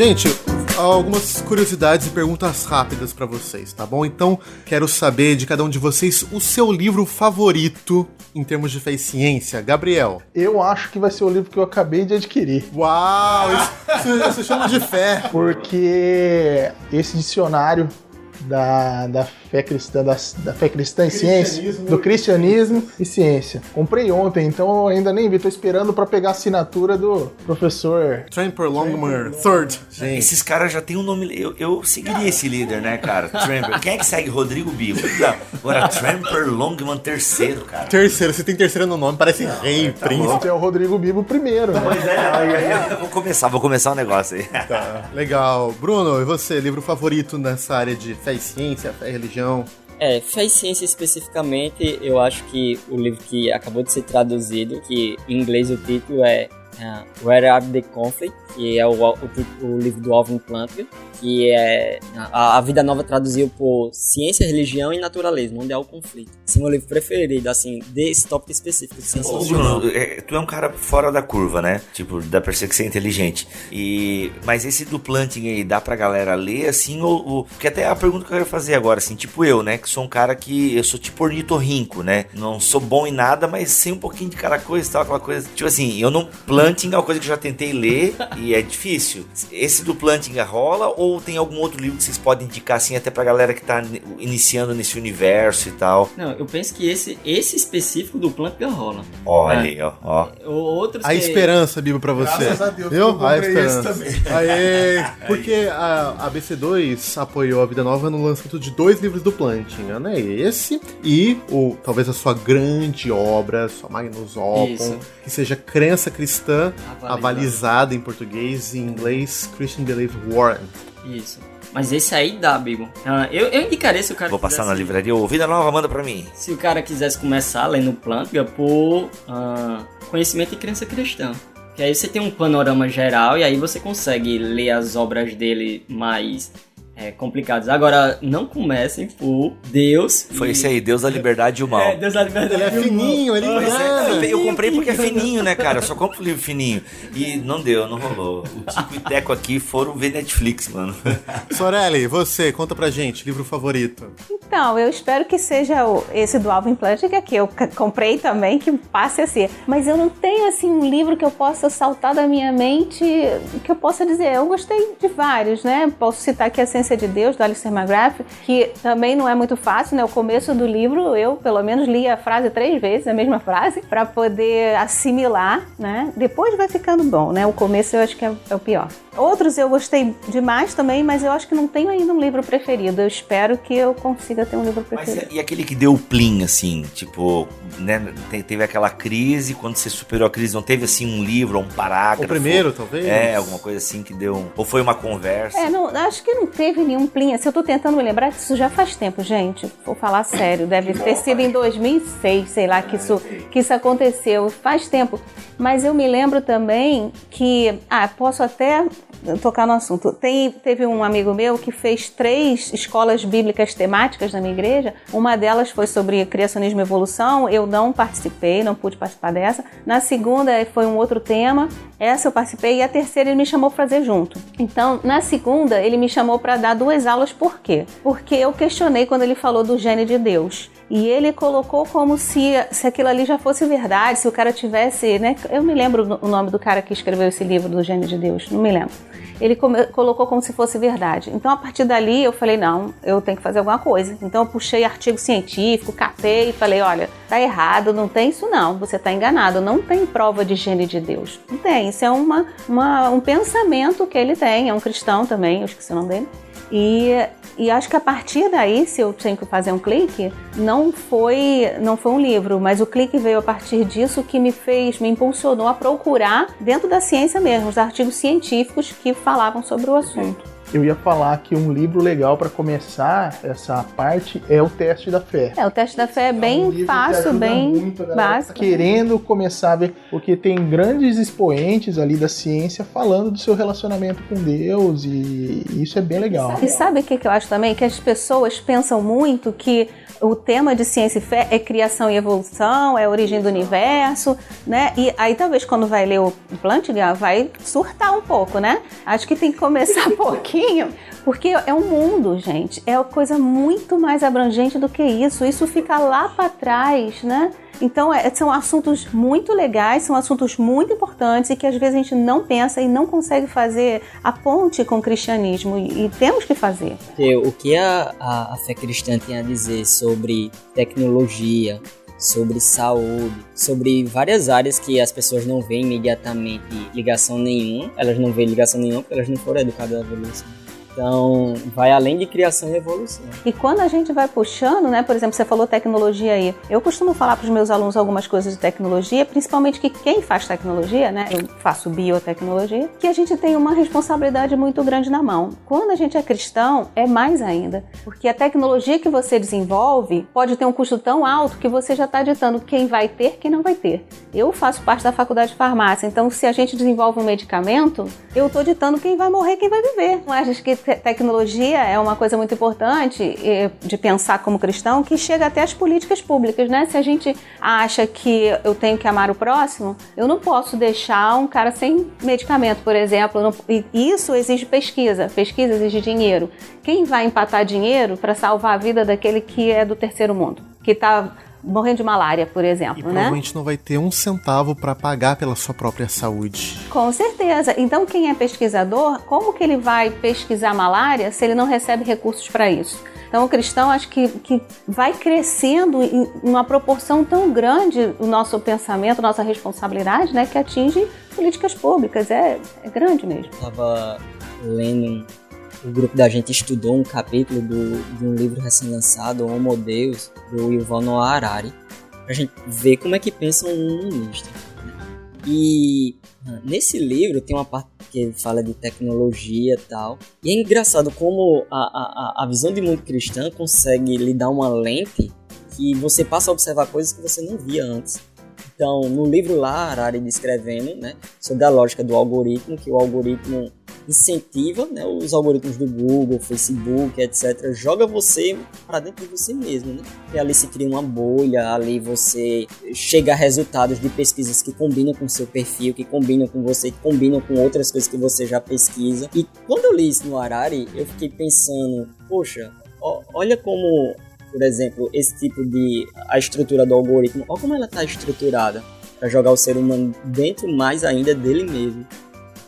Gente, algumas curiosidades e perguntas rápidas pra vocês, tá bom? Então, quero saber de cada um de vocês o seu livro favorito em termos de fé e ciência. Gabriel. Eu acho que vai ser o livro que eu acabei de adquirir. Uau, isso, isso se chama de fé. Porque esse dicionário da, da fé cristã, da, da fé cristã e ciência, do cristianismo e ciência. Comprei ontem, então eu ainda nem vi, tô esperando pra pegar a assinatura do professor. Tramper Longman Third. Gente, Esses caras já tem um nome. Eu, eu seguiria esse líder, né, cara? Tramper. Quem é que segue Rodrigo Bibo? Não. Agora, Tramper Longman terceiro, cara. terceiro, você tem terceiro no nome, parece rei, príncipe. Esse é o Rodrigo Bibo primeiro. né? Pois é, aí, aí, eu vou começar, vou começar um negócio aí. Tá, legal. Bruno, e você, livro favorito nessa área de fé e ciência, fé e religião? É, fé e ciência especificamente, eu acho que o livro que acabou de ser traduzido, que em inglês o título é uh, Where Are the Conflict, que é o, o, o livro do Alvin Plantinga, que é a, a Vida Nova traduziu por Ciência, Religião e Naturalismo, onde há o conflito. Esse é o meu livro preferido, assim, desse tópico específico Ô. Bruno, é, tu é um cara fora da curva, né? Tipo, dá pra ser que você é inteligente. E, mas esse do planting aí, dá pra galera ler, assim, ou, ou... Porque até a pergunta que eu quero fazer agora, assim, tipo eu, né? Que sou um cara que... Eu sou tipo ornitorrinco, né? Não sou bom em nada, mas sei um pouquinho de cada coisa e tal, aquela coisa... Tipo assim, eu não... Planting é uma coisa que eu já tentei ler e é difícil. Esse do planting rola ou tem algum outro livro que vocês podem indicar, assim, até pra galera que tá iniciando nesse universo e tal? Não, eu penso que esse, esse específico do Plantinga rola. Olha aí, ó, ó. O- Outros A que- esperança, Bíblia, pra você. Graças a Deus, Viu? eu a esperança. Aê, porque a, a BC2 apoiou a Vida Nova no lançamento de dois livros do Plantinga, né? Esse e o talvez a sua grande obra, sua Magnus Opum, Isso. que seja Crença Cristã Avalizada. avalizada em português e em inglês Christian Belief Warrant. Isso. Mas esse aí dá, Bigo. Ah, eu, eu indicaria se o cara Vou passar na livraria. Ô, Vida Nova, manda pra mim. Se o cara quisesse começar lendo Plantga por ah, conhecimento e crença cristã. Que aí você tem um panorama geral e aí você consegue ler as obras dele mais é, complicadas. Agora, não comecem por Deus. Foi e- isso aí, Deus da liberdade e o mal. É, Deus da liberdade. Ele é fininho, ele é, eu comprei porque é fininho, né, cara? Eu só compro livro fininho. E não deu, não rolou. O Tico e Teco aqui foram ver Netflix, mano. Sorelli, você, conta pra gente, livro favorito. Então, eu espero que seja esse do Alvin Plantinga, que eu comprei também, que passe a ser. Mas eu não tenho, assim, um livro que eu possa saltar da minha mente, que eu possa dizer. Eu gostei de vários, né? Posso citar aqui A De Deus, do Alistair McGrath, que também não é muito fácil, né? O começo do livro, eu, pelo menos, li a frase três vezes, a mesma frase, para poder assimilar, né? Depois vai ficando bom, né? O começo eu acho que é, é o pior. Outros eu gostei demais também, mas eu acho que não tenho ainda um livro preferido. Eu espero que eu consiga ter um livro Mas preferido. e, e aquele que deu o plim, assim, tipo, né? te- Teve aquela crise, quando você superou a crise, não teve assim um livro ou um parágrafo? O primeiro, talvez? É, alguma coisa assim que deu um. Ou foi uma conversa? É, não, acho que não teve nenhum plim. Se eu tô tentando me lembrar que isso já faz tempo, gente. Vou falar sério. Deve ter sido em 2006, sei lá, que isso, que isso aconteceu. Faz tempo. Mas eu me lembro também que. Ah, posso até tocar no assunto. Tem, teve um amigo meu que fez três escolas bíblicas temáticas na minha igreja. Uma delas foi sobre criacionismo e evolução. Eu não participei, não pude participar dessa. Na segunda foi um outro tema. Essa eu participei e a terceira ele me chamou para fazer junto. Então, na segunda, ele me chamou para dar duas aulas, por quê? Porque eu questionei quando ele falou do gênio de Deus. E ele colocou como se, se aquilo ali já fosse verdade, se o cara tivesse, né? Eu me lembro o nome do cara que escreveu esse livro do Gênio de Deus, não me lembro. Ele colocou como se fosse verdade. Então, a partir dali, eu falei: não, eu tenho que fazer alguma coisa. Então, eu puxei artigo científico, catei e falei: olha, tá errado, não tem isso não, você tá enganado, não tem prova de gênio de Deus. Não tem, isso é uma, uma um pensamento que ele tem, é um cristão também, eu esqueci o nome dele. E, e acho que a partir daí, se eu tenho que fazer um clique, não foi, não foi um livro, mas o clique veio a partir disso que me fez, me impulsionou a procurar dentro da ciência mesmo, os artigos científicos que falavam sobre o assunto eu ia falar que um livro legal para começar essa parte é o teste da fé. É, o teste da fé é bem é um fácil, bem básico. Querendo começar a ver, porque tem grandes expoentes ali da ciência falando do seu relacionamento com Deus e isso é bem legal. E sabe o que eu acho também? Que as pessoas pensam muito que o tema de ciência e fé é criação e evolução, é origem do universo, né? E aí talvez quando vai ler o Plantinga vai surtar um pouco, né? Acho que tem que começar pouquinho, porque é um mundo, gente. É uma coisa muito mais abrangente do que isso. Isso fica lá para trás, né? Então, é, são assuntos muito legais, são assuntos muito importantes e que às vezes a gente não pensa e não consegue fazer a ponte com o cristianismo e, e temos que fazer. O que a, a, a fé cristã tem a dizer sobre tecnologia, sobre saúde, sobre várias áreas que as pessoas não veem imediatamente ligação nenhuma. Elas não veem ligação nenhuma porque elas não foram educadas à evolução. Então, vai além de criação e evolução. E quando a gente vai puxando, né, por exemplo, você falou tecnologia aí. Eu costumo falar para os meus alunos algumas coisas de tecnologia, principalmente que quem faz tecnologia, né, eu faço biotecnologia, que a gente tem uma responsabilidade muito grande na mão. Quando a gente é cristão, é mais ainda, porque a tecnologia que você desenvolve pode ter um custo tão alto que você já está ditando quem vai ter, quem não vai ter. Eu faço parte da faculdade de farmácia, então se a gente desenvolve um medicamento, eu estou ditando quem vai morrer, quem vai viver. Não é que tecnologia é uma coisa muito importante de pensar como cristão que chega até as políticas públicas, né? Se a gente acha que eu tenho que amar o próximo, eu não posso deixar um cara sem medicamento, por exemplo. isso exige pesquisa. Pesquisa exige dinheiro. Quem vai empatar dinheiro para salvar a vida daquele que é do terceiro mundo, que está morrendo de malária, por exemplo, e né? Provavelmente não vai ter um centavo para pagar pela sua própria saúde. Com certeza. Então, quem é pesquisador, como que ele vai pesquisar malária se ele não recebe recursos para isso? Então, o cristão acho que, que vai crescendo em uma proporção tão grande o nosso pensamento, nossa responsabilidade, né, que atinge políticas públicas. É, é grande mesmo. Estava lendo o grupo da gente estudou um capítulo do, de um livro recém-lançado, Homo Deus, do Yuval Noah Harari, pra gente ver como é que pensa um humanista. E ah, nesse livro tem uma parte que fala de tecnologia e tal. E é engraçado como a, a, a visão de mundo cristã consegue lhe dar uma lente que você passa a observar coisas que você não via antes. Então, no livro lá, Harari descrevendo né, sobre a lógica do algoritmo, que o algoritmo incentiva né, os algoritmos do Google, Facebook, etc. Joga você para dentro de você mesmo, né? E ali se cria uma bolha, ali você chega a resultados de pesquisas que combinam com seu perfil, que combinam com você, que combinam com outras coisas que você já pesquisa. E quando eu li isso no Harari, eu fiquei pensando, poxa, ó, olha como, por exemplo, esse tipo de a estrutura do algoritmo, olha como ela está estruturada para jogar o ser humano dentro mais ainda dele mesmo.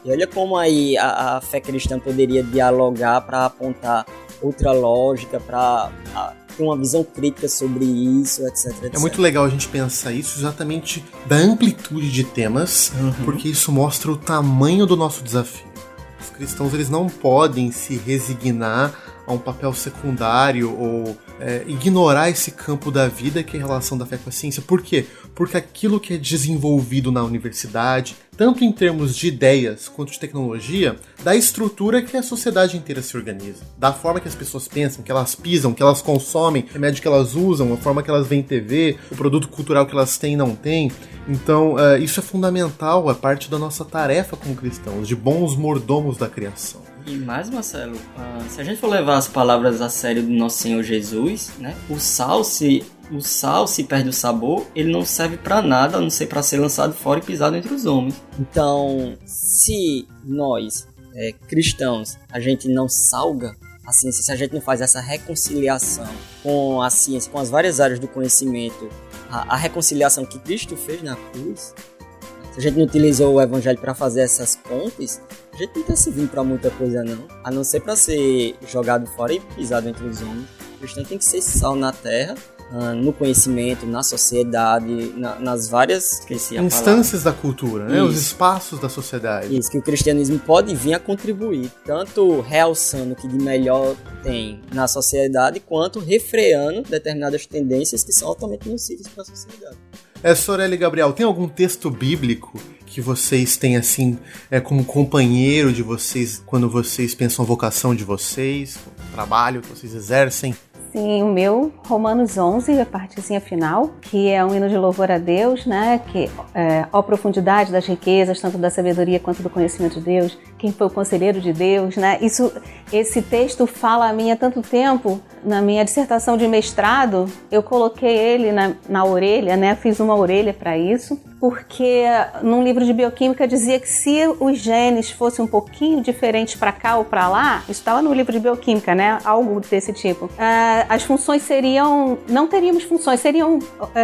E olha como aí a, a fé cristã poderia dialogar para apontar outra lógica, para ter uma visão crítica sobre isso, etc, etc, É muito legal a gente pensar isso exatamente da amplitude de temas, uhum. porque isso mostra o tamanho do nosso desafio. Os cristãos eles não podem se resignar a um papel secundário ou é, ignorar esse campo da vida que é a relação da fé com a ciência. Por quê? Porque aquilo que é desenvolvido na universidade, tanto em termos de ideias quanto de tecnologia, da estrutura que a sociedade inteira se organiza, da forma que as pessoas pensam, que elas pisam, que elas consomem, remédio que elas usam, a forma que elas veem TV, o produto cultural que elas têm e não têm. Então, uh, isso é fundamental, é parte da nossa tarefa como cristãos, de bons mordomos da criação. E mais, Marcelo, uh, se a gente for levar as palavras a sério do nosso Senhor Jesus, né, o sal, se o sal, se perde o sabor, ele não serve para nada, a não ser para ser lançado fora e pisado entre os homens. Então, se nós, é, cristãos, a gente não salga a ciência, se a gente não faz essa reconciliação com a ciência, com as várias áreas do conhecimento, a, a reconciliação que Cristo fez na cruz, se a gente não utilizou o evangelho para fazer essas pontes, a gente não está servindo para muita coisa não, a não ser para ser jogado fora e pisado entre os homens. O cristão tem que ser sal na terra Uh, no conhecimento, na sociedade, na, nas várias instâncias da cultura, né? os espaços da sociedade. Isso, que o cristianismo pode vir a contribuir, tanto realçando o que de melhor tem na sociedade, quanto refreando determinadas tendências que são altamente nocivas para a sociedade. É, Sorelli Gabriel, tem algum texto bíblico que vocês têm assim é, como companheiro de vocês quando vocês pensam a vocação de vocês, o trabalho que vocês exercem? Sim, o meu, Romanos 11, a partezinha final, que é um hino de louvor a Deus, né? Que é, ó profundidade das riquezas, tanto da sabedoria quanto do conhecimento de Deus, quem foi o conselheiro de Deus, né? Isso, esse texto fala a mim há tanto tempo. Na minha dissertação de mestrado, eu coloquei ele na, na orelha, né? Fiz uma orelha para isso, porque num livro de bioquímica dizia que se os genes fossem um pouquinho diferentes para cá ou para lá, isso estava no livro de bioquímica, né? Algo desse tipo. Uh, as funções seriam, não teríamos funções, seriam uh,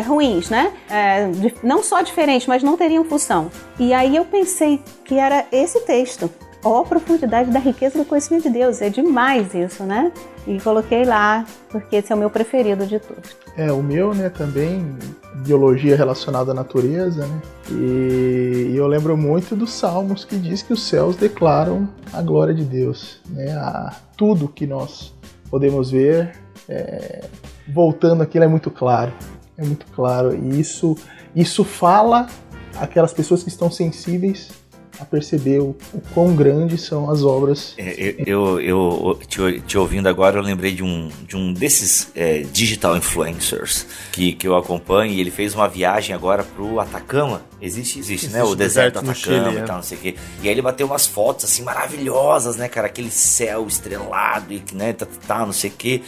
ruins, né? Uh, não só diferentes, mas não teriam função. E aí eu pensei que era esse texto ó profundidade da riqueza do conhecimento de Deus. É demais isso, né? E coloquei lá, porque esse é o meu preferido de todos. É, o meu, né, também, biologia relacionada à natureza, né? E, eu lembro muito dos Salmos que diz que os céus declaram a glória de Deus, né? A, tudo que nós podemos ver, é, voltando aquilo é muito claro, é muito claro. E isso, isso fala aquelas pessoas que estão sensíveis a perceber o, o quão grandes são as obras. É, eu, eu, eu te, te, ouvindo agora, eu lembrei de um, de um desses é, digital influencers que, que eu acompanho e ele fez uma viagem agora pro Atacama. Existe, existe, existe né? O deserto, deserto Atacama Chile, e é. tal, não sei o quê. E aí ele bateu umas fotos assim maravilhosas, né, cara? Aquele céu estrelado e, né, tá, tá, não sei o quê.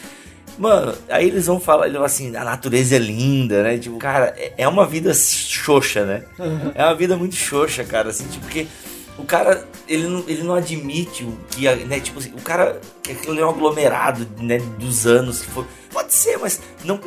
Mano, aí eles vão falar, ele assim, a natureza é linda, né? Tipo, cara, é, é uma vida xoxa, né? Uhum. É uma vida muito xoxa, cara, assim, tipo, porque o cara, ele não, ele não admite o que, né, tipo assim, o cara, que aquilo é um aglomerado, né, dos anos que foi. Pode ser, mas não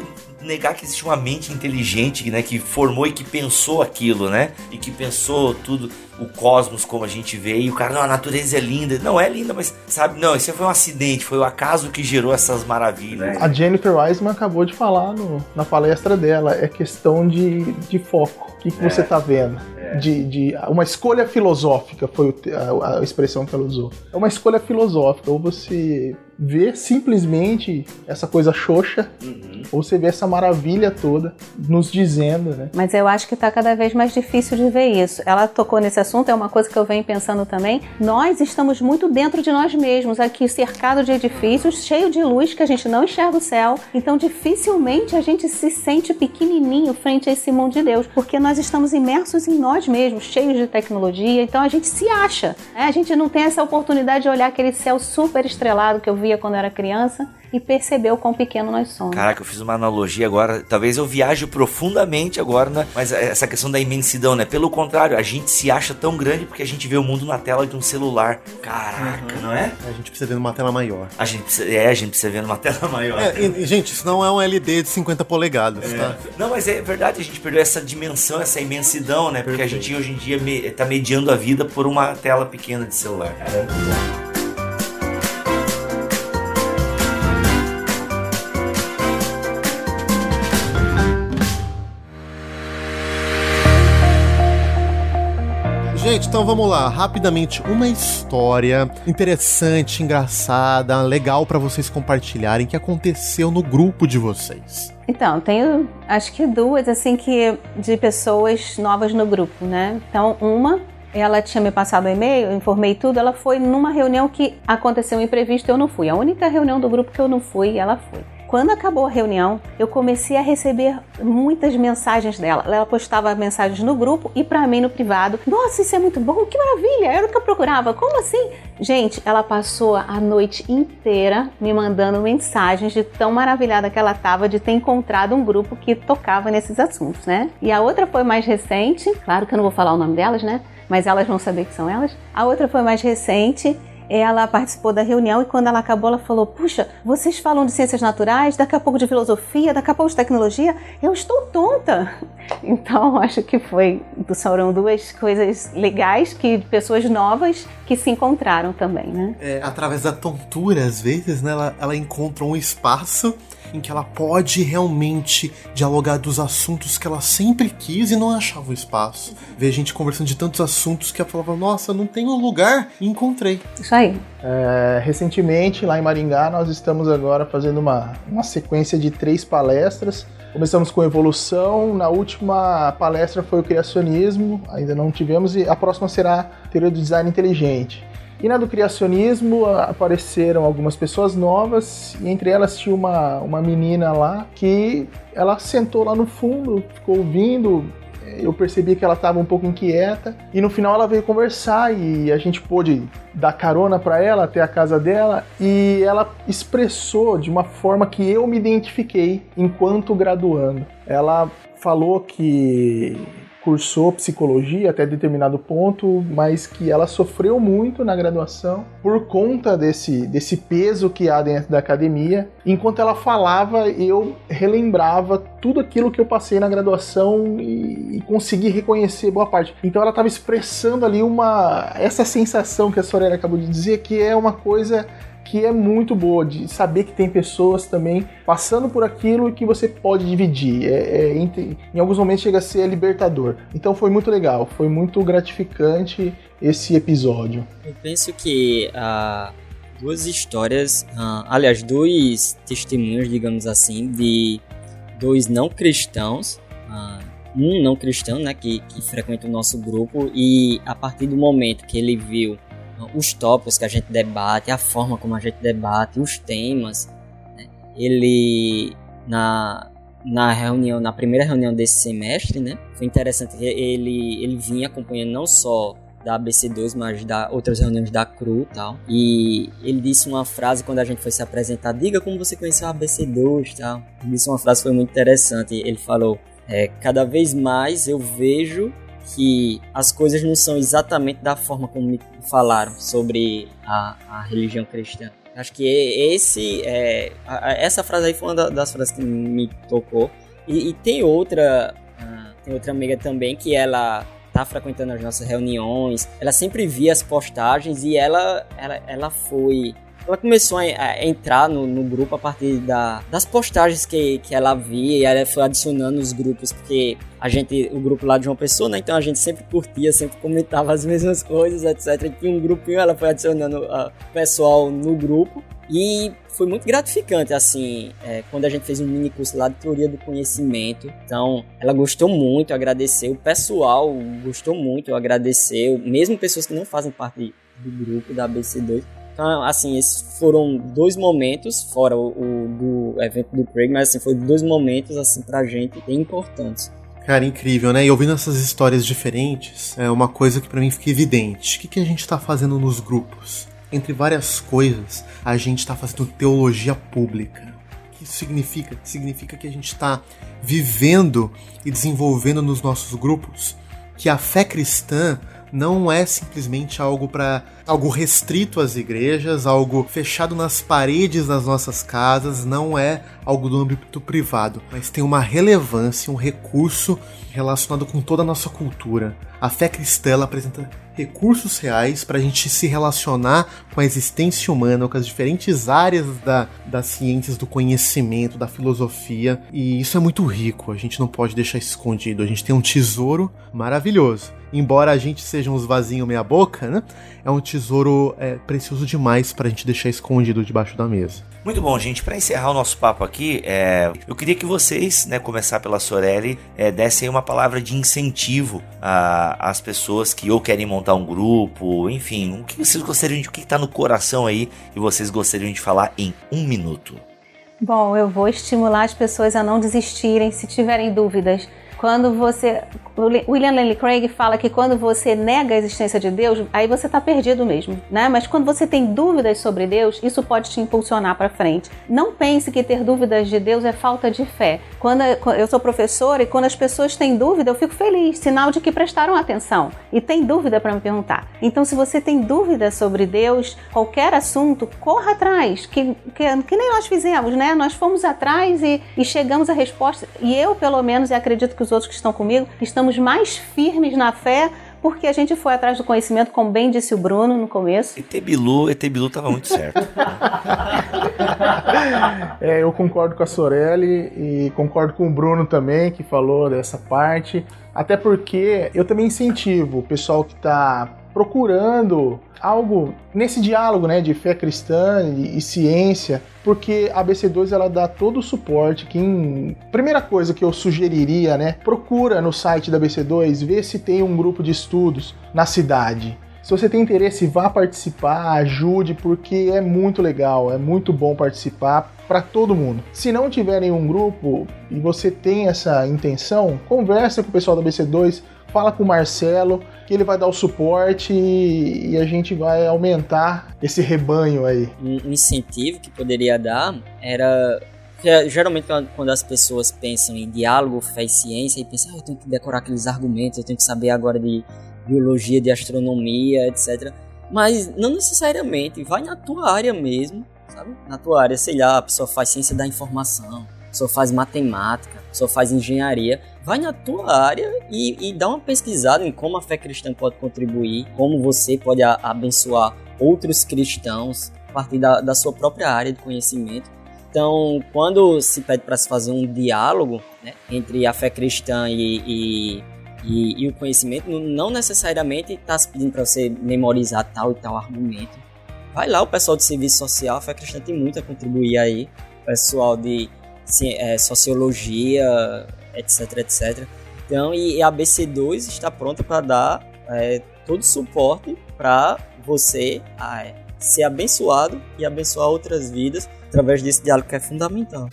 negar que existe uma mente inteligente, né, que formou e que pensou aquilo, né? E que pensou tudo o cosmos como a gente vê e o cara, não, a natureza é linda. Não é linda, mas sabe, não, isso foi um acidente, foi o acaso que gerou essas maravilhas. A Jennifer Wiseman acabou de falar no, na palestra dela, é questão de, de foco. O que, que é. você está vendo? É. De, de, uma escolha filosófica foi a, a expressão que ela usou. É uma escolha filosófica, ou você ver simplesmente essa coisa xoxa, uhum. ou você vê essa maravilha toda nos dizendo, né? Mas eu acho que está cada vez mais difícil de ver isso. Ela tocou nesse assunto, é uma coisa que eu venho pensando também. Nós estamos muito dentro de nós mesmos, aqui cercado de edifícios, cheio de luz que a gente não enxerga o céu. Então, dificilmente a gente se sente pequenininho frente a esse mundo de Deus, porque nós estamos imersos em nós mesmos, cheios de tecnologia. Então, a gente se acha. Né? A gente não tem essa oportunidade de olhar aquele céu super estrelado que eu vi via quando era criança e percebeu quão pequeno nós somos. Caraca, eu fiz uma analogia agora, talvez eu viaje profundamente agora, né? mas essa questão da imensidão, né? Pelo contrário, a gente se acha tão grande porque a gente vê o mundo na tela de um celular. Caraca, uhum. não é? A gente precisa ver numa tela maior. A gente precisa, é, a gente precisa ver numa tela maior. É, e, gente, isso não é um LD de 50 polegadas, é. tá? Não, mas é verdade, a gente perdeu essa dimensão, essa imensidão, né? Porque Perfeito. a gente hoje em dia me, tá mediando a vida por uma tela pequena de celular. Caramba. Gente, então vamos lá, rapidamente, uma história interessante, engraçada, legal para vocês compartilharem que aconteceu no grupo de vocês. Então, tenho acho que duas assim que de pessoas novas no grupo, né? Então, uma ela tinha me passado um e-mail, informei tudo. Ela foi numa reunião que aconteceu um imprevisto, eu não fui. A única reunião do grupo que eu não fui, ela foi. Quando acabou a reunião, eu comecei a receber muitas mensagens dela. Ela postava mensagens no grupo e para mim no privado. Nossa, isso é muito bom, que maravilha! Era o que eu procurava. Como assim? Gente, ela passou a noite inteira me mandando mensagens de tão maravilhada que ela estava de ter encontrado um grupo que tocava nesses assuntos, né? E a outra foi mais recente, claro que eu não vou falar o nome delas, né? Mas elas vão saber que são elas. A outra foi mais recente ela participou da reunião e quando ela acabou, ela falou: Puxa, vocês falam de ciências naturais, daqui a pouco de filosofia, daqui a pouco de tecnologia, eu estou tonta. Então, acho que foi, foram duas coisas legais que pessoas novas que se encontraram também, né? É, através da tontura, às vezes, né, ela, ela encontra um espaço em que ela pode realmente dialogar dos assuntos que ela sempre quis e não achava o espaço. Ver a gente conversando de tantos assuntos que ela falava, nossa, não tenho lugar e encontrei. Isso aí. É, recentemente, lá em Maringá, nós estamos agora fazendo uma, uma sequência de três palestras. Começamos com evolução, na última palestra foi o criacionismo, ainda não tivemos, e a próxima será teoria do design inteligente. E na do criacionismo apareceram algumas pessoas novas, e entre elas tinha uma, uma menina lá que ela sentou lá no fundo, ficou ouvindo. Eu percebi que ela estava um pouco inquieta e no final ela veio conversar e a gente pôde dar carona para ela até a casa dela e ela expressou de uma forma que eu me identifiquei enquanto graduando. Ela falou que cursou psicologia até determinado ponto, mas que ela sofreu muito na graduação por conta desse, desse peso que há dentro da academia. Enquanto ela falava, eu relembrava tudo aquilo que eu passei na graduação e, e consegui reconhecer boa parte. Então ela estava expressando ali uma essa sensação que a Soraya acabou de dizer, que é uma coisa que é muito boa, de saber que tem pessoas também passando por aquilo e que você pode dividir. É, é, em, em, alguns momentos chega a ser libertador. Então foi muito legal, foi muito gratificante esse episódio. Eu penso que uh, duas histórias, uh, aliás, dois testemunhos, digamos assim, de dois não cristãos. Uh, um não cristão, né, que, que frequenta o nosso grupo e a partir do momento que ele viu os tópicos que a gente debate, a forma como a gente debate, os temas. Né? Ele, na, na reunião, na primeira reunião desse semestre, né, foi interessante que ele, ele vinha acompanhando não só da ABC2, mas da outras reuniões da CRU e tal. E ele disse uma frase quando a gente foi se apresentar, diga como você conheceu a ABC2 e tal. Ele disse uma frase que foi muito interessante. Ele falou, é, cada vez mais eu vejo que as coisas não são exatamente da forma como me falaram sobre a, a religião cristã. Acho que esse é, essa frase aí foi uma das frases que me tocou. E, e tem outra, uh, tem outra amiga também que ela tá frequentando as nossas reuniões. Ela sempre via as postagens e ela, ela, ela foi ela começou a, entrar no, no, grupo a partir da, das postagens que, que ela via e ela foi adicionando os grupos, porque a gente, o grupo lá de uma pessoa, né? Então a gente sempre curtia, sempre comentava as mesmas coisas, etc. E tinha um grupinho, ela foi adicionando o pessoal no grupo. E foi muito gratificante, assim, é, quando a gente fez um mini curso lá de teoria do conhecimento. Então, ela gostou muito, agradeceu. O pessoal gostou muito, agradeceu. Mesmo pessoas que não fazem parte do grupo da ABC2 então, assim, esses foram dois momentos, fora o, o do evento do Craig, mas assim, foram dois momentos, assim, pra gente bem importantes. Cara, incrível, né? E ouvindo essas histórias diferentes, é uma coisa que para mim fica evidente. O que, que a gente tá fazendo nos grupos? Entre várias coisas, a gente tá fazendo teologia pública. O que isso significa? Significa que a gente está vivendo e desenvolvendo nos nossos grupos que a fé cristã não é simplesmente algo para algo restrito às igrejas, algo fechado nas paredes das nossas casas, não é algo do âmbito privado, mas tem uma relevância, um recurso relacionado com toda a nossa cultura. A fé cristã apresenta recursos reais para a gente se relacionar com a existência humana, com as diferentes áreas da, das ciências do conhecimento, da filosofia, e isso é muito rico, a gente não pode deixar escondido. A gente tem um tesouro maravilhoso. Embora a gente seja uns vasinhos meia boca, né? É um tesouro é, precioso demais para a gente deixar escondido debaixo da mesa. Muito bom, gente. Para encerrar o nosso papo aqui, é, eu queria que vocês, né, começar pela Sorelli, é, dessem uma palavra de incentivo às pessoas que ou querem montar um grupo, enfim, o que vocês gostariam de, o que está no coração aí e vocês gostariam de falar em um minuto. Bom, eu vou estimular as pessoas a não desistirem se tiverem dúvidas. Quando você. William Lane Craig fala que quando você nega a existência de Deus, aí você está perdido mesmo, né? Mas quando você tem dúvidas sobre Deus, isso pode te impulsionar para frente. Não pense que ter dúvidas de Deus é falta de fé. Quando eu sou professora e quando as pessoas têm dúvida, eu fico feliz, sinal de que prestaram atenção e tem dúvida para me perguntar. Então, se você tem dúvida sobre Deus, qualquer assunto, corra atrás, que, que, que nem nós fizemos, né? Nós fomos atrás e, e chegamos à resposta. E eu, pelo menos, acredito que os outros que estão comigo, estamos mais firmes na fé porque a gente foi atrás do conhecimento, como bem disse o Bruno no começo. Etebilu, Etebilu estava muito certo. é, eu concordo com a Sorelli e concordo com o Bruno também, que falou dessa parte. Até porque eu também incentivo o pessoal que está procurando algo nesse diálogo né, de fé cristã e, e, ciência, porque a BC2 ela dá todo o suporte. Quem, primeira coisa que eu sugeriria, né, procura no site da BC2, vê se tem um grupo de estudos na cidade. Se você tem interesse, vá participar, ajude, porque é muito legal, é muito bom participar para todo mundo. Se não tiverem um grupo e você tem essa intenção, conversa com o pessoal da BC2, fala com o Marcelo, que ele vai dar o suporte e, a gente vai aumentar esse rebanho aí. Um incentivo que poderia dar era geralmente quando as pessoas pensam em diálogo, fé e ciência, e pensam, ah, eu tenho que decorar aqueles argumentos, eu tenho que saber agora de biologia, de astronomia, etc. Mas não necessariamente, vai na tua área mesmo, sabe? Na tua área, sei lá, a pessoa faz ciência da informação, pessoa faz matemática, pessoa faz engenharia vai na tua área e, e dá uma pesquisada em como a fé cristã pode contribuir, como você pode a, abençoar outros cristãos a partir da, da sua própria área de conhecimento. Então, quando se pede para se fazer um diálogo né, entre a fé cristã e, e, e, e o conhecimento, não necessariamente está se pedindo para você memorizar tal e tal argumento. Vai lá, o pessoal de serviço social, fé cristã tem muito a contribuir aí. O pessoal de é, sociologia, etc, etc. Então, e a BC2 está pronta para dar é, todo o suporte para você a, ser abençoado e abençoar outras vidas através desse diálogo que é fundamental.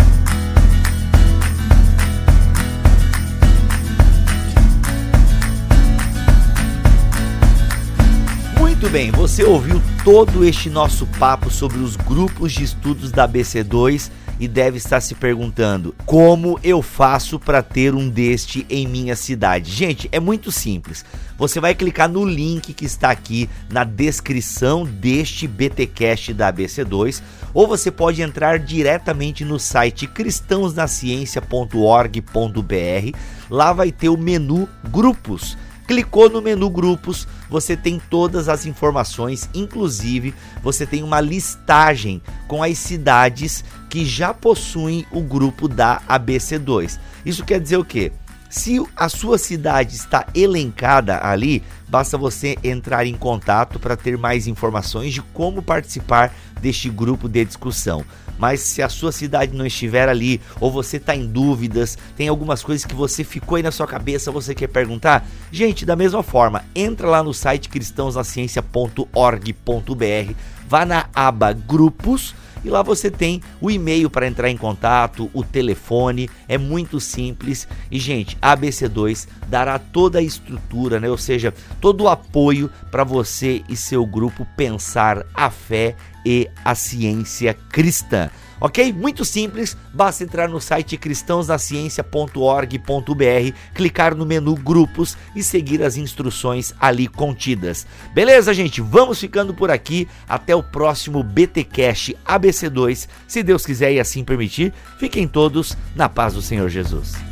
Muito bem, você ouviu todo este nosso papo sobre os grupos de estudos da BC2 e deve estar se perguntando: como eu faço para ter um deste em minha cidade? Gente, é muito simples. Você vai clicar no link que está aqui na descrição deste BTcast da ABC2, ou você pode entrar diretamente no site cristãosnaciencia.org.br. Lá vai ter o menu grupos Clicou no menu grupos, você tem todas as informações, inclusive você tem uma listagem com as cidades que já possuem o grupo da ABC2. Isso quer dizer o quê? Se a sua cidade está elencada ali, basta você entrar em contato para ter mais informações de como participar deste grupo de discussão. Mas se a sua cidade não estiver ali, ou você está em dúvidas, tem algumas coisas que você ficou aí na sua cabeça, você quer perguntar, gente, da mesma forma, entra lá no site cristãosnaciencia.org.br, vá na aba grupos e lá você tem o e-mail para entrar em contato, o telefone, é muito simples. E gente, a ABC2 dará toda a estrutura, né? Ou seja, todo o apoio para você e seu grupo pensar a fé e a ciência cristã ok? Muito simples, basta entrar no site cristãosnaciencia.org.br, clicar no menu grupos e seguir as instruções ali contidas. Beleza, gente? Vamos ficando por aqui. Até o próximo BTcast ABC2, se Deus quiser e assim permitir. Fiquem todos na paz do Senhor Jesus.